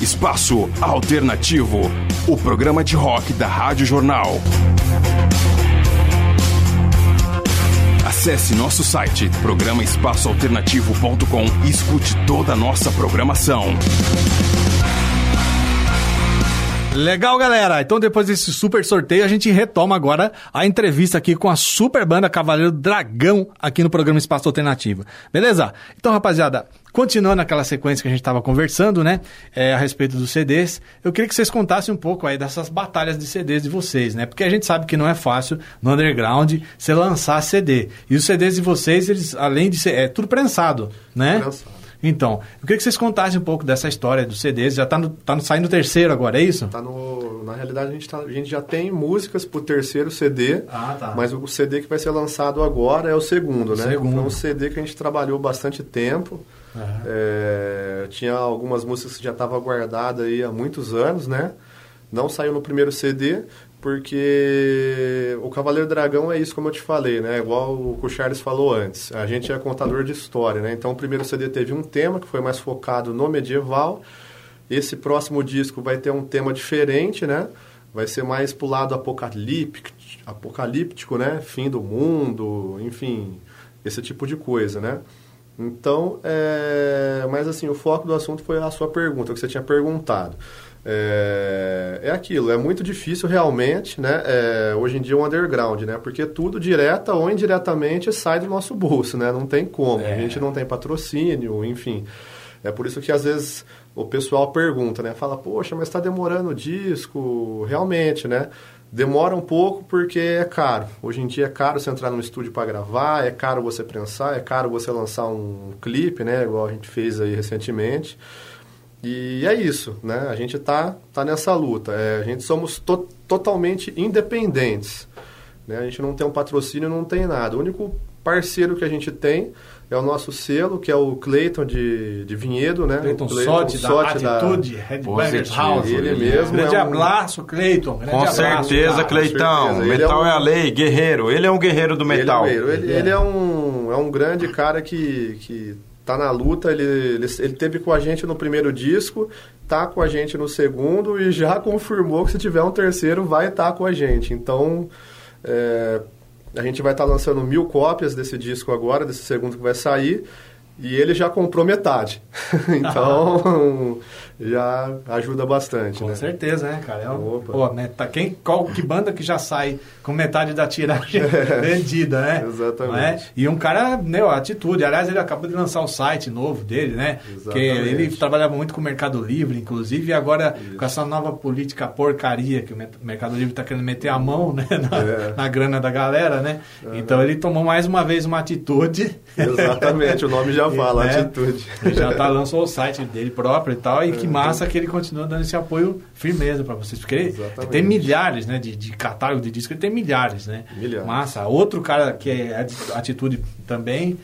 Espaço Alternativo, o programa de rock da Rádio Jornal. Acesse nosso site programaespaçoalternativo.com e escute toda a nossa programação. Legal, galera. Então, depois desse super sorteio, a gente retoma agora a entrevista aqui com a super banda Cavaleiro Dragão aqui no programa Espaço Alternativo. Beleza? Então, rapaziada, continuando aquela sequência que a gente estava conversando, né? é, a respeito dos CDs, eu queria que vocês contassem um pouco aí dessas batalhas de CDs de vocês, né? Porque a gente sabe que não é fácil no underground você lançar CD. E os CDs de vocês, eles, além de ser. É tudo prensado, né? Prensado. Então, eu queria que vocês contassem um pouco dessa história dos CDs. Já tá, no, tá no- saindo o terceiro agora, é isso? Tá no, na realidade, a gente, tá- a gente já tem músicas pro terceiro CD, Ah, tá. mas o CD que vai ser lançado agora é o segundo, né? Segundo. Foi um CD que a gente trabalhou bastante tempo. É, tinha algumas músicas que já estavam guardadas aí há muitos anos, né? Não saiu no primeiro CD, porque o Cavaleiro Dragão é isso, como eu te falei, né? Igual o que o Charles falou antes. A gente é contador de história, né? Então o primeiro CD teve um tema que foi mais focado no medieval. Esse próximo disco vai ter um tema diferente, né? Vai ser mais pro lado apocalíptico, apocalíptico, né? Fim do mundo, enfim, esse tipo de coisa, né? Então, é... mas assim, o foco do assunto foi a sua pergunta, o que você tinha perguntado. É, é aquilo, é muito difícil realmente, né? É, hoje em dia o underground, né? Porque tudo direta ou indiretamente sai do nosso bolso, né? Não tem como. A gente não tem patrocínio, enfim. É por isso que às vezes o pessoal pergunta, né? Fala, poxa, mas está demorando o disco. Realmente, né? Demora um pouco porque é caro. Hoje em dia é caro você entrar num estúdio para gravar, é caro você prensar, é caro você lançar um clipe, né? Igual a gente fez aí recentemente. E é isso, né? A gente tá, tá nessa luta. É, a gente somos to totalmente independentes. Né? A gente não tem um patrocínio, não tem nada. O único parceiro que a gente tem é o nosso selo, que é o Cleiton de, de Vinhedo, né? Cleiton Sotti, da Sotti Atitude, Headbangers House. Ele mesmo Grande é um- abraço, Cleiton. Grande Com abraço, certeza. Cleitão. Metal é é, um- a lei, guerreiro. Ele é um guerreiro do metal. Ele, é, um- ele, ele é um, é um grande cara que, que tá na luta. Ele, ele, ele teve com a gente no primeiro disco, tá com a gente no segundo e já confirmou que se tiver um terceiro vai estar com a gente. Então, é, a gente vai estar lançando mil cópias desse disco agora, desse segundo que vai sair. E ele já comprou metade. então, já ajuda bastante, Com né? certeza, né, cara? É um, Opa. pô, né, tá, quem, qual, que banda que já sai com metade da tiragem vendida, né? Exatamente. É? E um cara, né, ó, atitude. Aliás, ele acabou de lançar o site novo dele, né? Que Exatamente. ele trabalhava muito com o Mercado Livre, inclusive, e agora com essa nova política porcaria que o Mercado Livre tá querendo meter a mão, né, na, É. na grana da galera, né? Então ele tomou mais uma vez uma atitude. Exatamente, o nome já fala, Né? atitude. Ele já tá, lançou o site dele próprio e tal, e que massa que ele continua dando esse apoio firmeza para vocês, porque ele tem milhares, né, de, de catálogo de disco, ele tem milhares, né? Milhares. Massa. Outro cara que é ati- atitude também,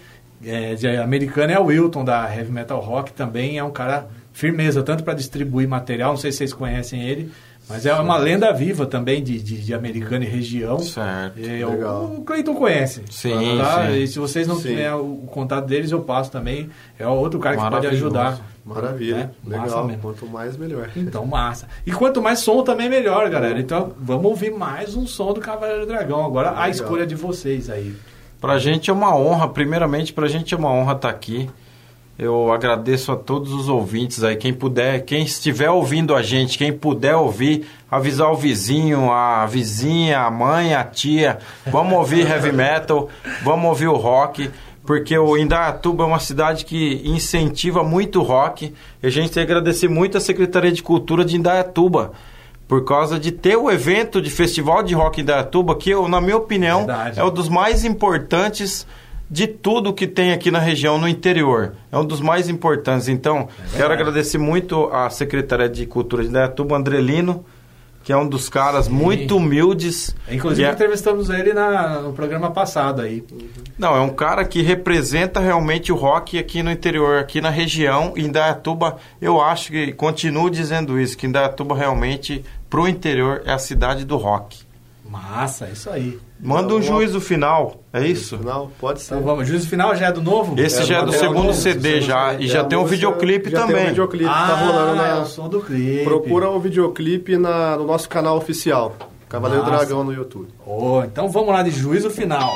é, de americano, é o Wilton da Heavy Metal Rock, também é um cara firmeza, tanto para distribuir material, não sei se vocês conhecem ele, mas é uma lenda viva também de, de, de americano e região. Certo. É, Legal. o, o Cleiton conhece. Sim, tá? sim. E se vocês não Sim. tiverem o, contato deles, eu passo também. É outro cara que pode ajudar. Maravilha, É, massa legal. mesmo. Quanto mais, melhor. Então, massa. E quanto mais som também melhor, galera. Então, vamos ouvir mais um som do Cavaleiro Dragão. Agora, a Legal. escolha de vocês aí. Pra gente é uma honra, primeiramente pra gente é uma honra estar aqui. Eu agradeço a todos os ouvintes aí, quem puder, quem estiver ouvindo a gente, quem puder ouvir, avisar o vizinho, a vizinha, a mãe, a tia, vamos ouvir heavy metal, vamos ouvir o rock, porque o Indaiatuba é uma cidade que incentiva muito o rock. E a gente tem que agradecer muito a Secretaria de Cultura de Indaiatuba, por causa de ter o evento de Festival de Rock em Indaiatuba, que eu, na minha opinião, Verdade. é o dos mais importantes de tudo que tem aqui na região, no interior. É um dos mais importantes. Então, quero agradecer muito à Secretaria de Cultura de Indaiatuba, Andrelino, que é um dos caras muito humildes. Inclusive, é- entrevistamos ele na- no programa passado aí. Não, é um cara que representa realmente o rock aqui no interior, aqui na região. Indaiatuba, eu acho que continuo dizendo isso, que Indaiatuba realmente, pro interior, é a cidade do rock. Massa, isso aí. Manda um juízo final, é isso? Não, pode ser. Então vamos, juízo final já é do novo? Esse já é do segundo novo, CD já, CD. e já a tem um videoclipe já também. Tem um videoclipe, ah, tá rolando é na... o som do clipe. Procura o videoclipe na, no nosso canal oficial, Cavaleiro Massa. Dragão no YouTube. Oh, então vamos lá de juízo final.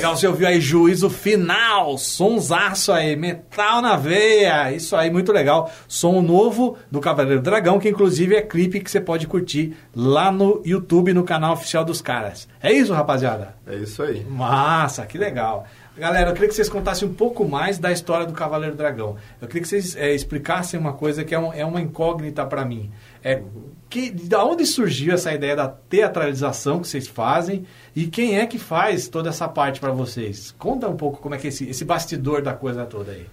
Legal, você ouviu aí Juízo Final, sonsaço aí, metal na veia, isso aí, muito legal. Som novo do Cavaleiro Dragão, que inclusive é clipe que você pode curtir lá no YouTube, no canal oficial dos caras. É isso, rapaziada? É isso aí. Massa, que legal. Galera, eu queria que vocês contassem um pouco mais da história do Cavaleiro Dragão. Eu queria que vocês é, explicassem uma coisa que é, um- é uma incógnita para mim. É que, da onde surgiu essa ideia da teatralização que vocês fazem e quem é que faz toda essa parte para vocês? Conta um pouco como é que é esse, esse bastidor da coisa toda aí.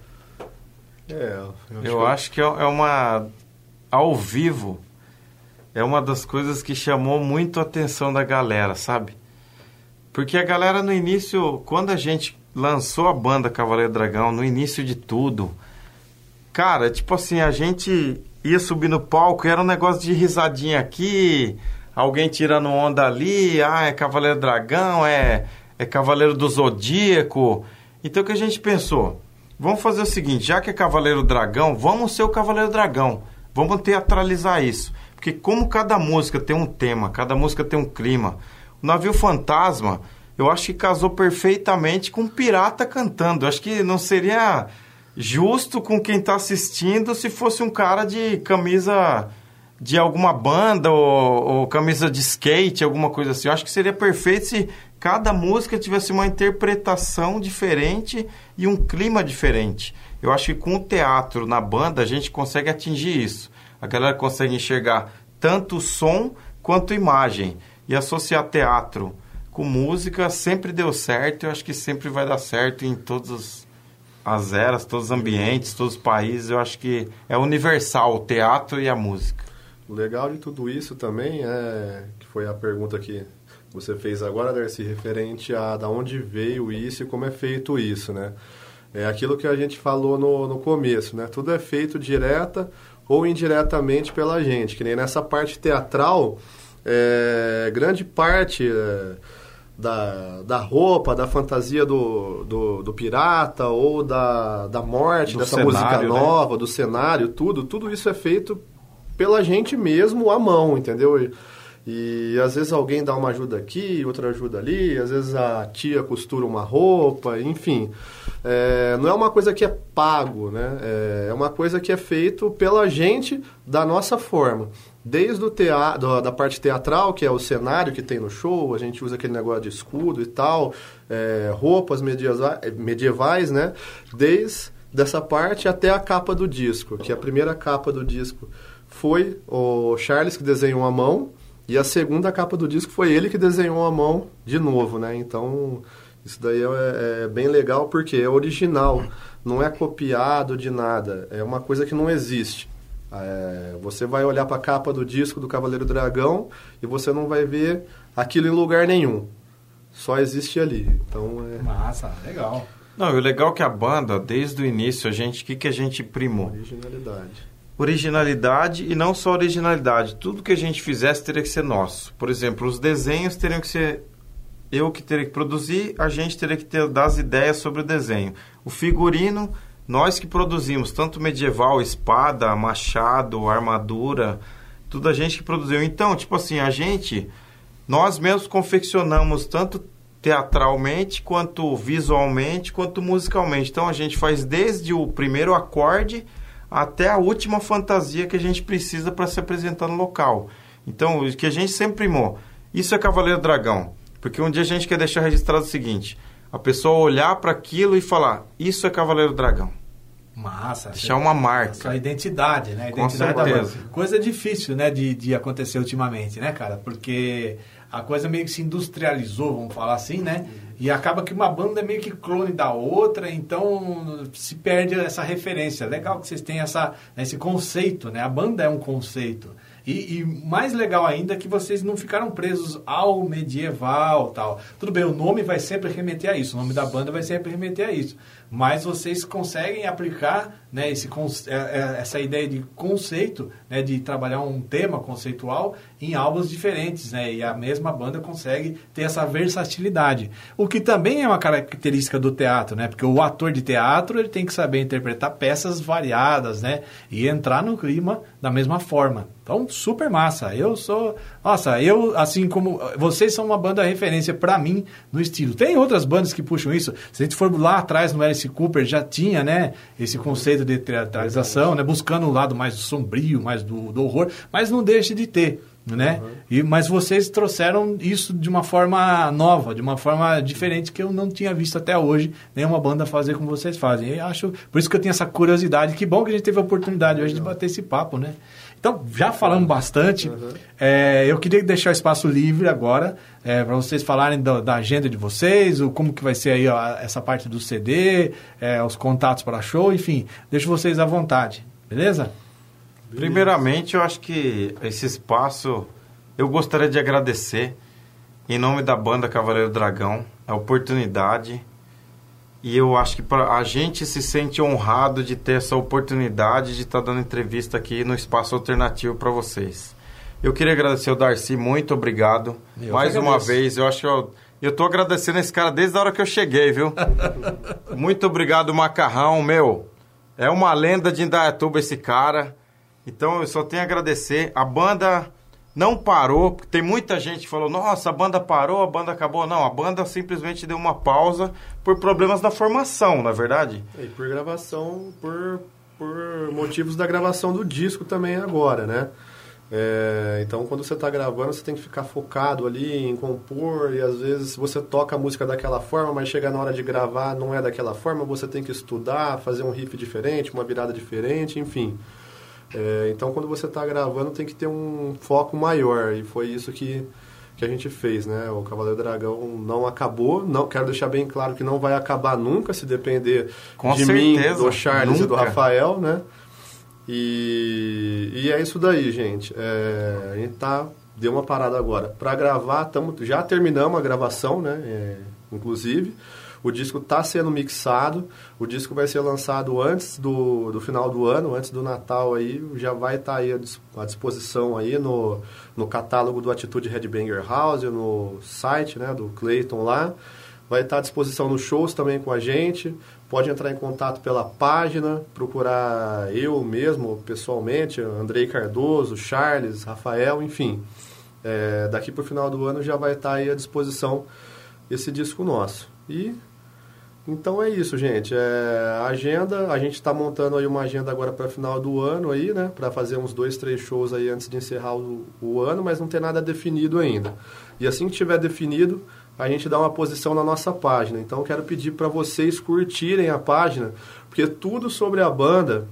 É, Eu acho que é é uma. Ao vivo, é uma das coisas que chamou muito a atenção da galera, sabe? Porque a galera no início, quando a gente lançou a banda Cavaleiro Dragão, no início de tudo, cara, tipo assim, a gente ia subir no palco era um negócio de risadinha aqui, alguém tirando onda ali, ah, é Cavaleiro Dragão, é, é Cavaleiro do Zodíaco. Então o que a gente pensou? Vamos fazer o seguinte, já que é Cavaleiro Dragão, vamos ser o Cavaleiro Dragão. Vamos teatralizar isso. Porque como cada música tem um tema, cada música tem um clima. O Navio Fantasma, eu acho que casou perfeitamente com um pirata cantando. Eu acho que não seria justo com quem está assistindo se fosse um cara de camisa de alguma banda ou, ou camisa de skate, alguma coisa assim. Eu acho que seria perfeito se cada música tivesse uma interpretação diferente e um clima diferente. Eu acho que com o teatro na banda a gente consegue atingir isso. A galera consegue enxergar tanto som quanto imagem. E associar teatro com música sempre deu certo. Eu acho que sempre vai dar certo em todos os as eras, todos os ambientes, todos os países, eu acho que é universal o teatro e a música. O legal de tudo isso também é que foi a pergunta que você fez agora, Darcy, referente a da onde veio isso e como é feito isso, né? É aquilo que a gente falou no, no começo, né? Tudo é feito direta ou indiretamente pela gente, que nem nessa parte teatral, é, grande parte é, da, da roupa, da fantasia do, do, do pirata ou da, da morte, Do dessa música cenário, né? nova, do cenário, tudo, tudo isso é feito pela gente mesmo à mão, entendeu? E, e às vezes alguém dá uma ajuda aqui, outra ajuda ali, às vezes a tia costura uma roupa, enfim. É, não é uma coisa que é pago, né? É, é uma coisa que é feito pela gente da nossa forma. Desde o teatro, da parte teatral, que é o cenário que tem no show, a gente usa aquele negócio de escudo e tal, é, roupas medievais, medievais, né? Desde dessa parte até a capa do disco, que a primeira capa do disco foi o Charles que desenhou a mão, e a segunda capa do disco foi ele que desenhou a mão de novo, né? Então, isso daí é, é bem legal porque é original, não é copiado de nada, é uma coisa que não existe. É, você vai olhar para a capa do disco do Cavaleiro Dragão e você não vai ver aquilo em lugar nenhum. Só existe ali. Então é. Massa, legal. Não, e o legal é que a banda, desde o início, a gente, o que, que a gente primou? Originalidade. Originalidade e não só originalidade. Tudo que a gente fizesse teria que ser nosso. Por exemplo, os desenhos teriam que ser eu que teria que produzir, a gente teria que ter, dar as ideias sobre o desenho. O figurino nós que produzimos tanto medieval, espada, machado, armadura, tudo a gente que produziu. Então, tipo assim, a gente, nós mesmos confeccionamos tanto teatralmente, quanto visualmente, quanto musicalmente. Então a gente faz desde o primeiro acorde até a última fantasia que a gente precisa para se apresentar no local. Então, o que a gente sempre primou, isso é Cavaleiro Dragão. Porque um dia a gente quer deixar registrado o seguinte: a pessoa olhar para aquilo e falar, isso é Cavaleiro Dragão. Massa. Deixar uma marca. Sua identidade, né? A Com identidade da certeza. Coisa difícil, né, de, de acontecer ultimamente, né, cara? Porque a coisa meio que se industrializou, vamos falar assim, né? E acaba que uma banda é meio que clone da outra, então se perde essa referência. Legal que vocês têm essa, esse conceito, né? A banda é um conceito. E, e mais legal ainda é que vocês não ficaram presos ao medieval tal. Tudo bem, o nome vai sempre remeter a isso, o nome da banda vai sempre remeter a isso. Mas vocês conseguem aplicar né, esse, é- é- essa ideia de conceito, né, de trabalhar um tema conceitual em álbuns diferentes. Né, e a mesma banda consegue ter essa versatilidade. O que também é uma característica do teatro, né? Porque o ator de teatro ele tem que saber interpretar peças variadas, né? E entrar no clima da mesma forma. Então, super massa. Eu sou. Nossa, eu, assim como. Vocês são uma banda referência pra mim no estilo. Tem outras bandas que puxam isso. Se a gente for lá atrás no Alice Cooper, já tinha, né? Esse conceito de teatralização, né? Buscando o lado mais sombrio, mais do, do horror. Mas não deixe de ter. Né? E, mas vocês trouxeram isso de uma forma nova, de uma forma diferente que eu não tinha visto até hoje nenhuma banda fazer como vocês fazem. Eu acho, por isso que eu tenho essa curiosidade. Que bom que a gente teve a oportunidade hoje de bater esse papo, né? Então, já falamos bastante. É, eu queria deixar o espaço livre agora para vocês falarem da, da agenda de vocês, o, como que vai ser aí ó, essa parte do CD, é, os contatos para show, enfim. Deixo vocês à vontade, beleza? Primeiramente, eu acho que esse espaço eu gostaria de agradecer em nome da banda Cavaleiro Dragão a oportunidade e eu acho que pra, a gente se sente honrado de ter essa oportunidade de estar dando entrevista aqui no espaço alternativo para vocês. Eu queria agradecer o Darcy, muito obrigado. Eu Mais uma vez, eu acho que eu, eu tô agradecendo esse cara desde a hora que eu cheguei, viu? muito obrigado, Macarrão, meu. É uma lenda de Indaiatuba esse cara. Então eu só tenho a agradecer. A banda não parou, porque tem muita gente que falou: nossa, a banda parou, a banda acabou. Não, a banda simplesmente deu uma pausa por problemas da formação, na verdade. E por gravação, por, por motivos da gravação do disco também agora, né? É, então, quando você está gravando, você tem que ficar focado ali em compor e às vezes você toca a música daquela forma, mas chega na hora de gravar não é daquela forma, você tem que estudar, fazer um riff diferente, uma virada diferente, enfim. É, então, quando você está gravando, tem que ter um foco maior e foi isso que, que a gente fez, né? O Cavaleiro Dragão não acabou, não quero deixar bem claro que não vai acabar nunca, se depender Com de mim, certeza, do Charles e do nunca. Rafael, né? E, e é isso daí, gente. É, a gente tá deu uma parada agora para gravar. Tamo, já terminamos a gravação, né? É, inclusive, o disco está sendo mixado. O disco vai ser lançado antes do, do final do ano, antes do Natal aí. Já vai estar aí à dis- à disposição aí no, no catálogo do Atitude Headbanger House, no site, né? Do Clayton lá. Vai estar à disposição nos shows também com a gente. Pode entrar em contato pela página, procurar eu mesmo, pessoalmente, Andrei Cardoso, Charles, Rafael, enfim. É, daqui para o final do ano já vai estar aí à disposição esse disco nosso. E Então é isso, gente. É, agenda, a gente está montando aí uma agenda agora para final do ano aí, né? Para fazer uns dois, três shows aí antes de encerrar o, o, ano, mas não tem nada definido ainda. E assim que tiver definido, a gente dá uma posição na nossa página. Então quero pedir para vocês curtirem a página, porque tudo sobre a banda,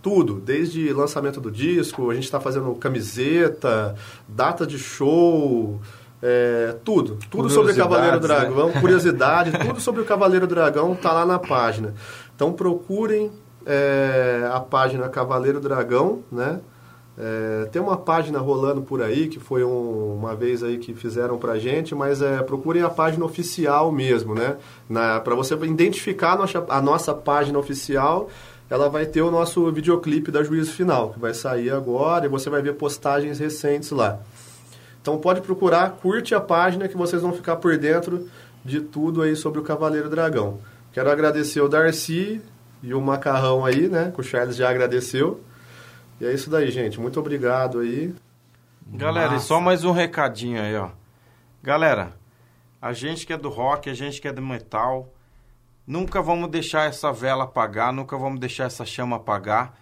tudo, desde lançamento do disco, a gente está fazendo camiseta, data de show, é, tudo. Tudo sobre o Cavaleiro Dragão, né? curiosidade, tudo sobre o Cavaleiro Dragão tá lá na página. Então procurem é, a página Cavaleiro Dragão, né? É, tem uma página rolando por aí, que foi um, uma vez aí que fizeram pra gente, mas é, procurem a página oficial mesmo, né? Para você identificar a nossa, a nossa página oficial, ela vai ter o nosso videoclipe da Juízo Final, que vai sair agora e você vai ver postagens recentes lá. Então pode procurar, curte a página que vocês vão ficar por dentro de tudo aí sobre o Cavaleiro Dragão. Quero agradecer o Darcy e o Macarrão aí, né? Que o Charles já agradeceu. E é isso daí, gente. Muito obrigado aí. Galera, Massa. e só mais um recadinho aí, ó. Galera, a gente que é do rock, a gente que é do metal, nunca vamos deixar essa vela apagar, nunca vamos deixar essa chama apagar,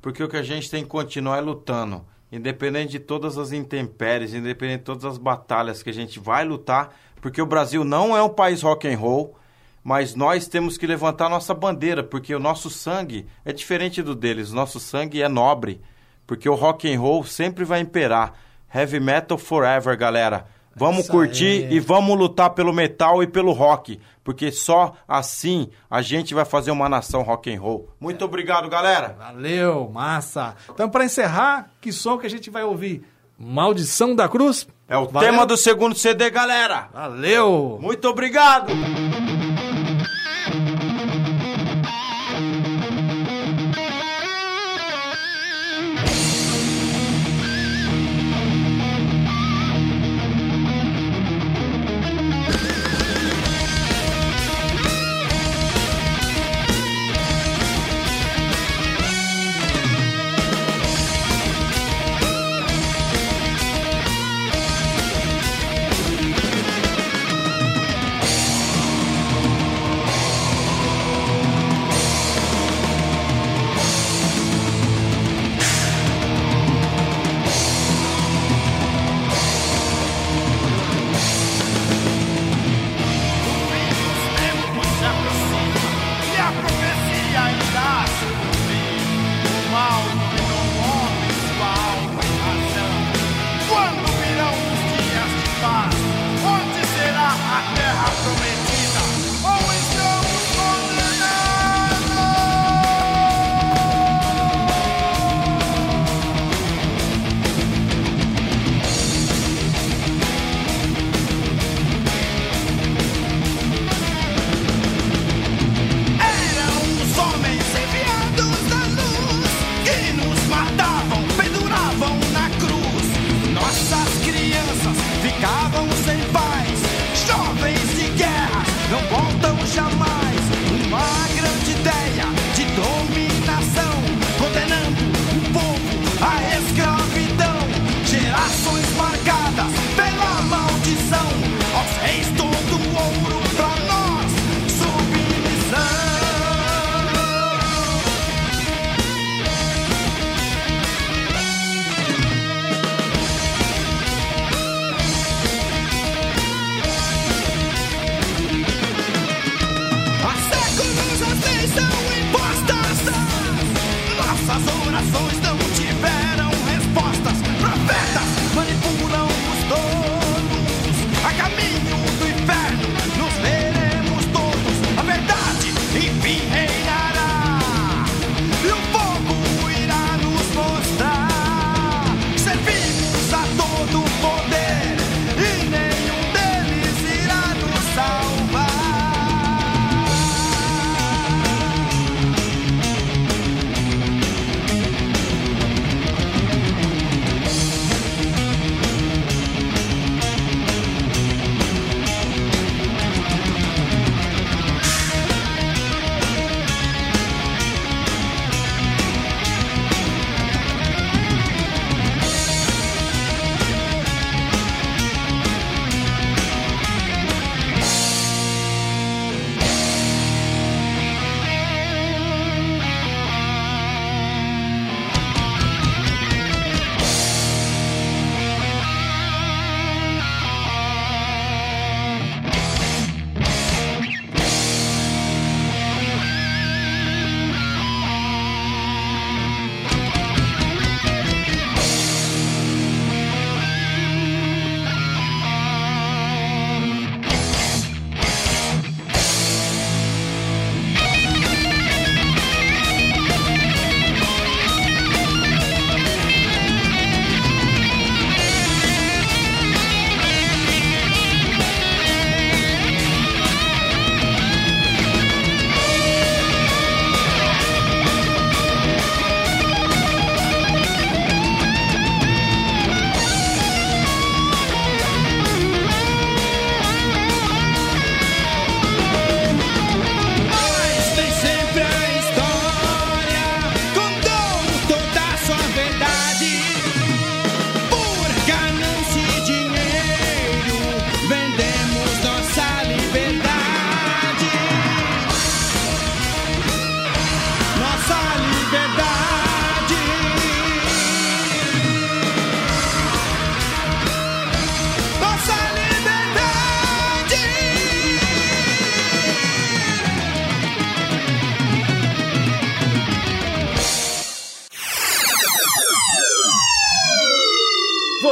porque o que a gente tem que continuar é lutando independente de todas as intempéries, independente de todas as batalhas que a gente vai lutar, porque o Brasil não é um país rock and roll, mas nós temos que levantar nossa bandeira, porque o nosso sangue é diferente do deles, o nosso sangue é nobre, porque o rock and roll sempre vai imperar. Heavy metal forever, galera. Vamos Isso curtir aí. e vamos lutar pelo metal e pelo rock, porque só assim a gente vai fazer uma nação rock and roll. Muito é. obrigado, galera. Valeu, massa. Então, para encerrar, que som que a gente vai ouvir? Maldição da Cruz? É o Valeu. tema do segundo CD, galera. Valeu. Muito obrigado.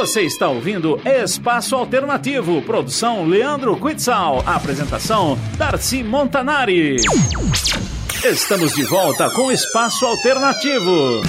Você está ouvindo Espaço Alternativo, produção Leandro Quitzal, apresentação Darcy Montanari. Estamos de volta com Espaço Alternativo.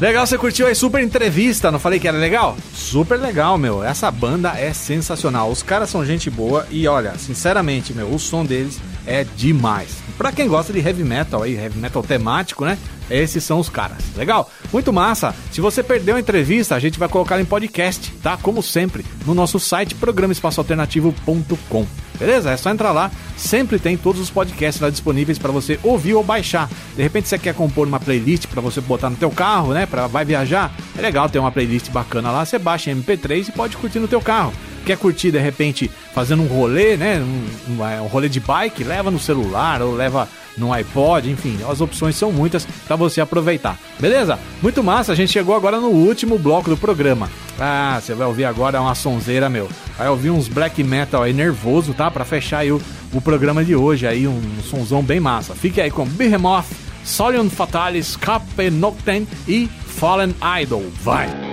Legal, você curtiu aí super entrevista, não falei que era legal? Super legal, meu. Essa banda é sensacional. Os caras são gente boa e olha, sinceramente, meu, o som deles é demais. Pra quem gosta de heavy metal aí, heavy metal temático, né? Esses são os caras. Legal? Muito massa. Se você perdeu a entrevista, a gente vai colocar em podcast, tá? Como sempre, no nosso site programaespaçoalternativo.com. Beleza? É só entrar lá. Sempre tem todos os podcasts lá disponíveis para você ouvir ou baixar. De repente você quer compor uma playlist para você botar no teu carro, né? Para vai viajar. É legal ter uma playlist bacana lá. Você baixa em MP3 e pode curtir no teu carro quer curtir de repente fazendo um rolê, né? Um, um, um, rolê de bike, leva no celular ou leva no iPod, enfim, as opções são muitas para você aproveitar. Beleza? Muito massa, a gente chegou agora no último bloco do programa. Ah, você vai ouvir agora uma sonzeira, meu. Vai ouvir uns black metal aí nervoso, tá? Para fechar aí o, o programa de hoje aí, um, sonzão bem massa. Fique aí com Behemoth, Solion Fatalis, Cap Noctem e Fallen Idol. Vai!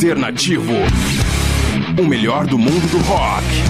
Alternativo. O melhor do mundo do rock.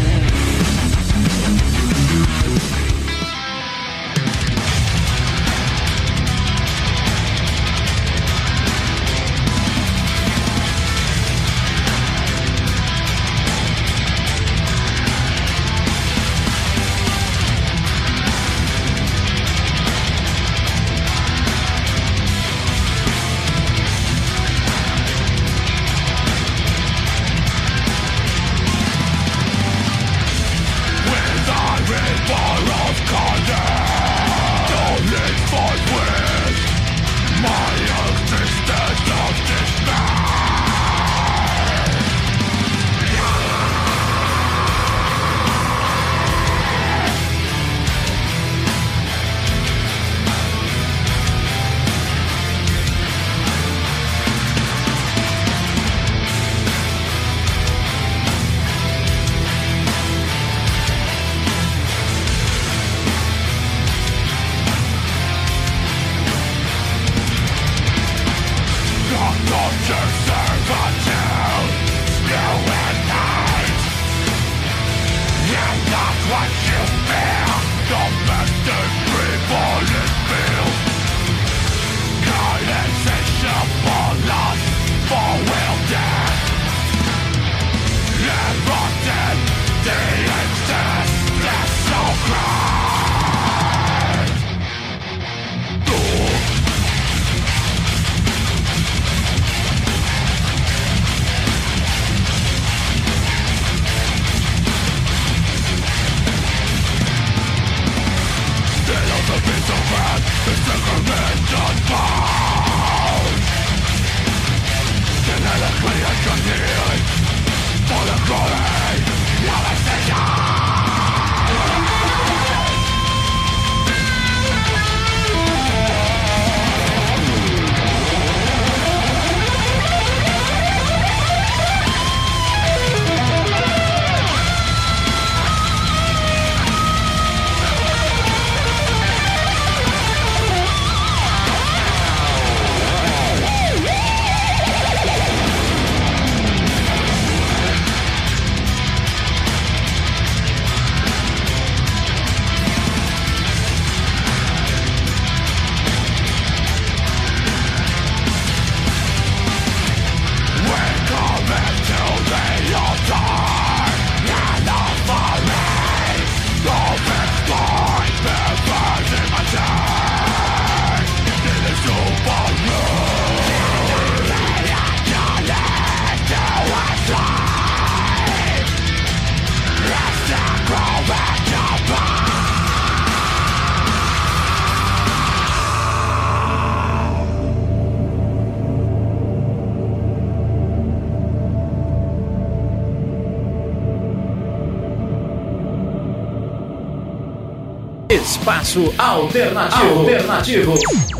Espaço Alternativo. Alternativo.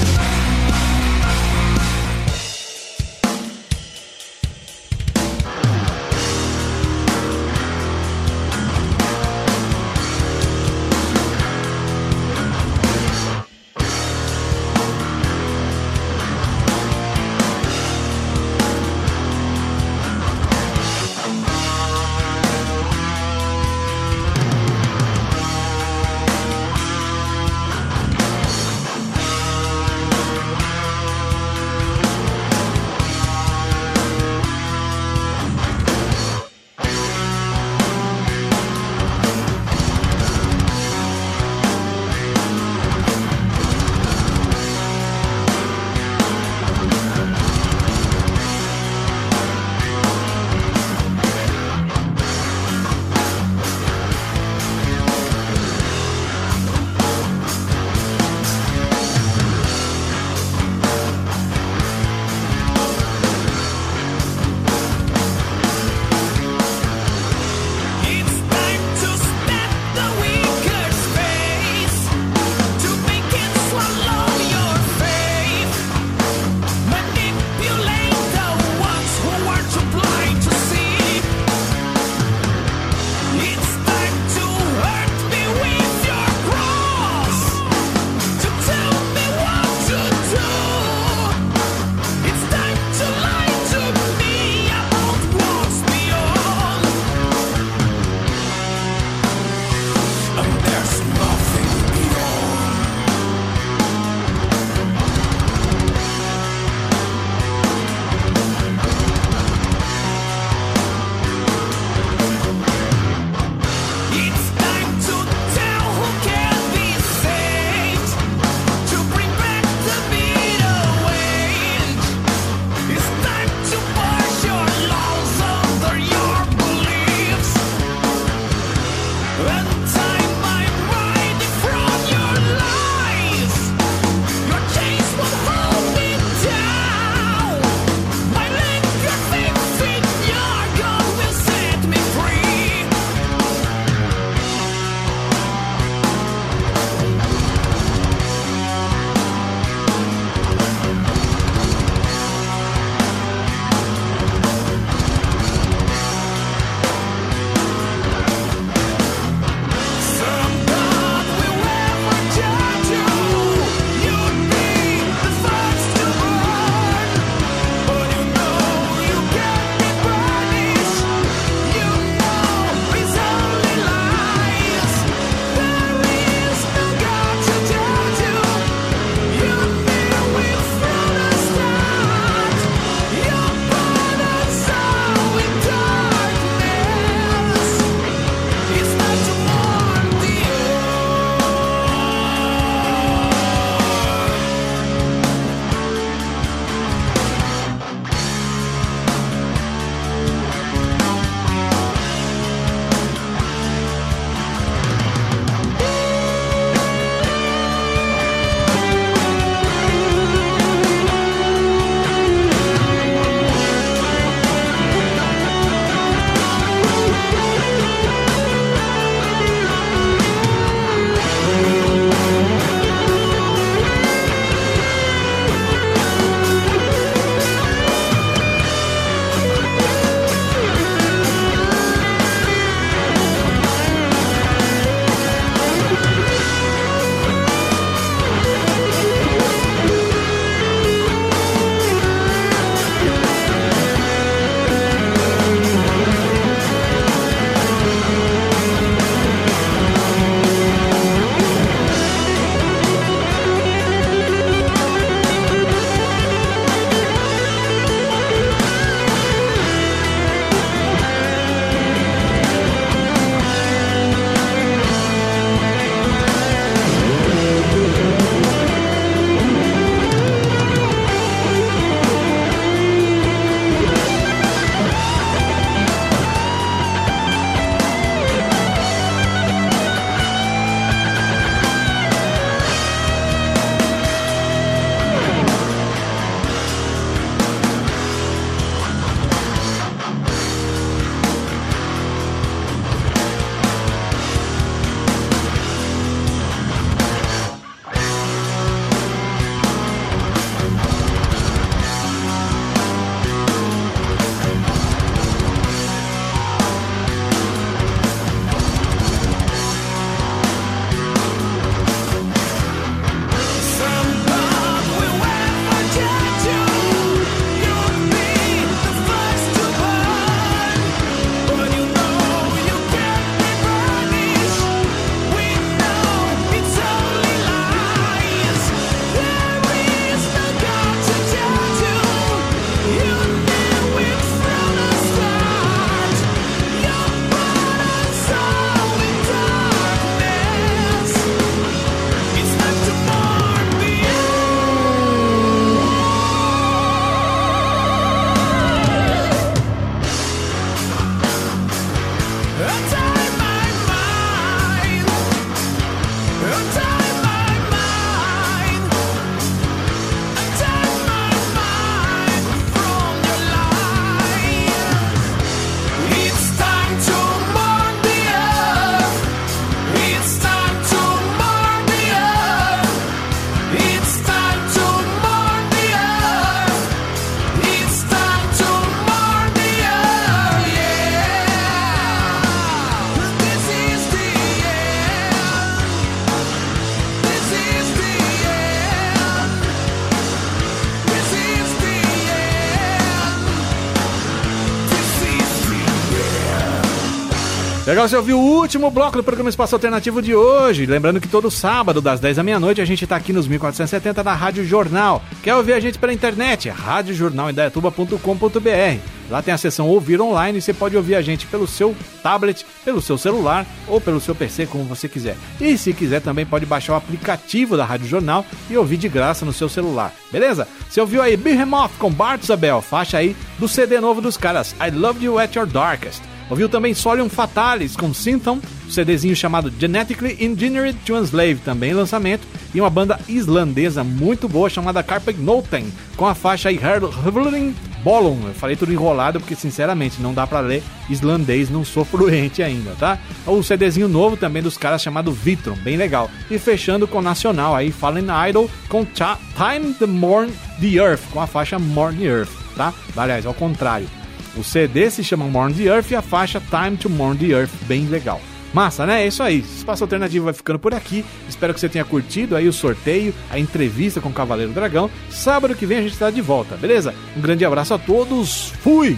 Legal, você ouviu o último bloco do programa Espaço Alternativo de hoje. Lembrando que todo sábado, das 10 da meia-noite, a gente tá aqui nos 1470 da Rádio Jornal. Quer ouvir a gente pela internet? radiojornalindaiatuba.com.br Lá tem a seção Ouvir Online e você pode ouvir a gente pelo seu tablet, pelo seu celular ou pelo seu PC, como você quiser. E se quiser também pode baixar o aplicativo da Rádio Jornal e ouvir de graça no seu celular. Beleza? Você ouviu aí Behemoth com Bart Isabel, faixa aí do CD novo dos caras, I Love You At Your Darkest. Ouviu também Solium Fatalis com Symptom, um CDzinho chamado Genetically Engineered to Enslave, também lançamento, e uma banda islandesa muito boa chamada Carpet Noten, com a faixa aí Reveling Bolum. Eu falei tudo enrolado porque, sinceramente, não dá para ler islandês, não sou fluente ainda, tá? O CDzinho novo também dos caras chamado Vitron, bem legal. E fechando com o nacional aí, Fallen Idol com Time the Morn the Earth, com a faixa Morn the Earth, tá? Aliás, ao contrário. O CD se chama Mourn the Earth e a faixa Time to Mourn the Earth, bem legal. Massa, né? É isso aí. Espaço Alternativo vai ficando por aqui. Espero que você tenha curtido aí o sorteio, a entrevista com o Cavaleiro Dragão. Sábado que vem a gente está de volta, beleza? Um grande abraço a todos. Fui!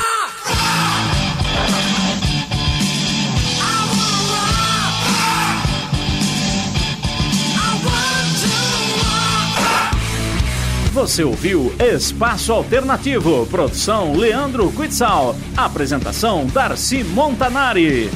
Você ouviu Espaço Alternativo, produção Leandro Quitzal, apresentação Darcy Montanari.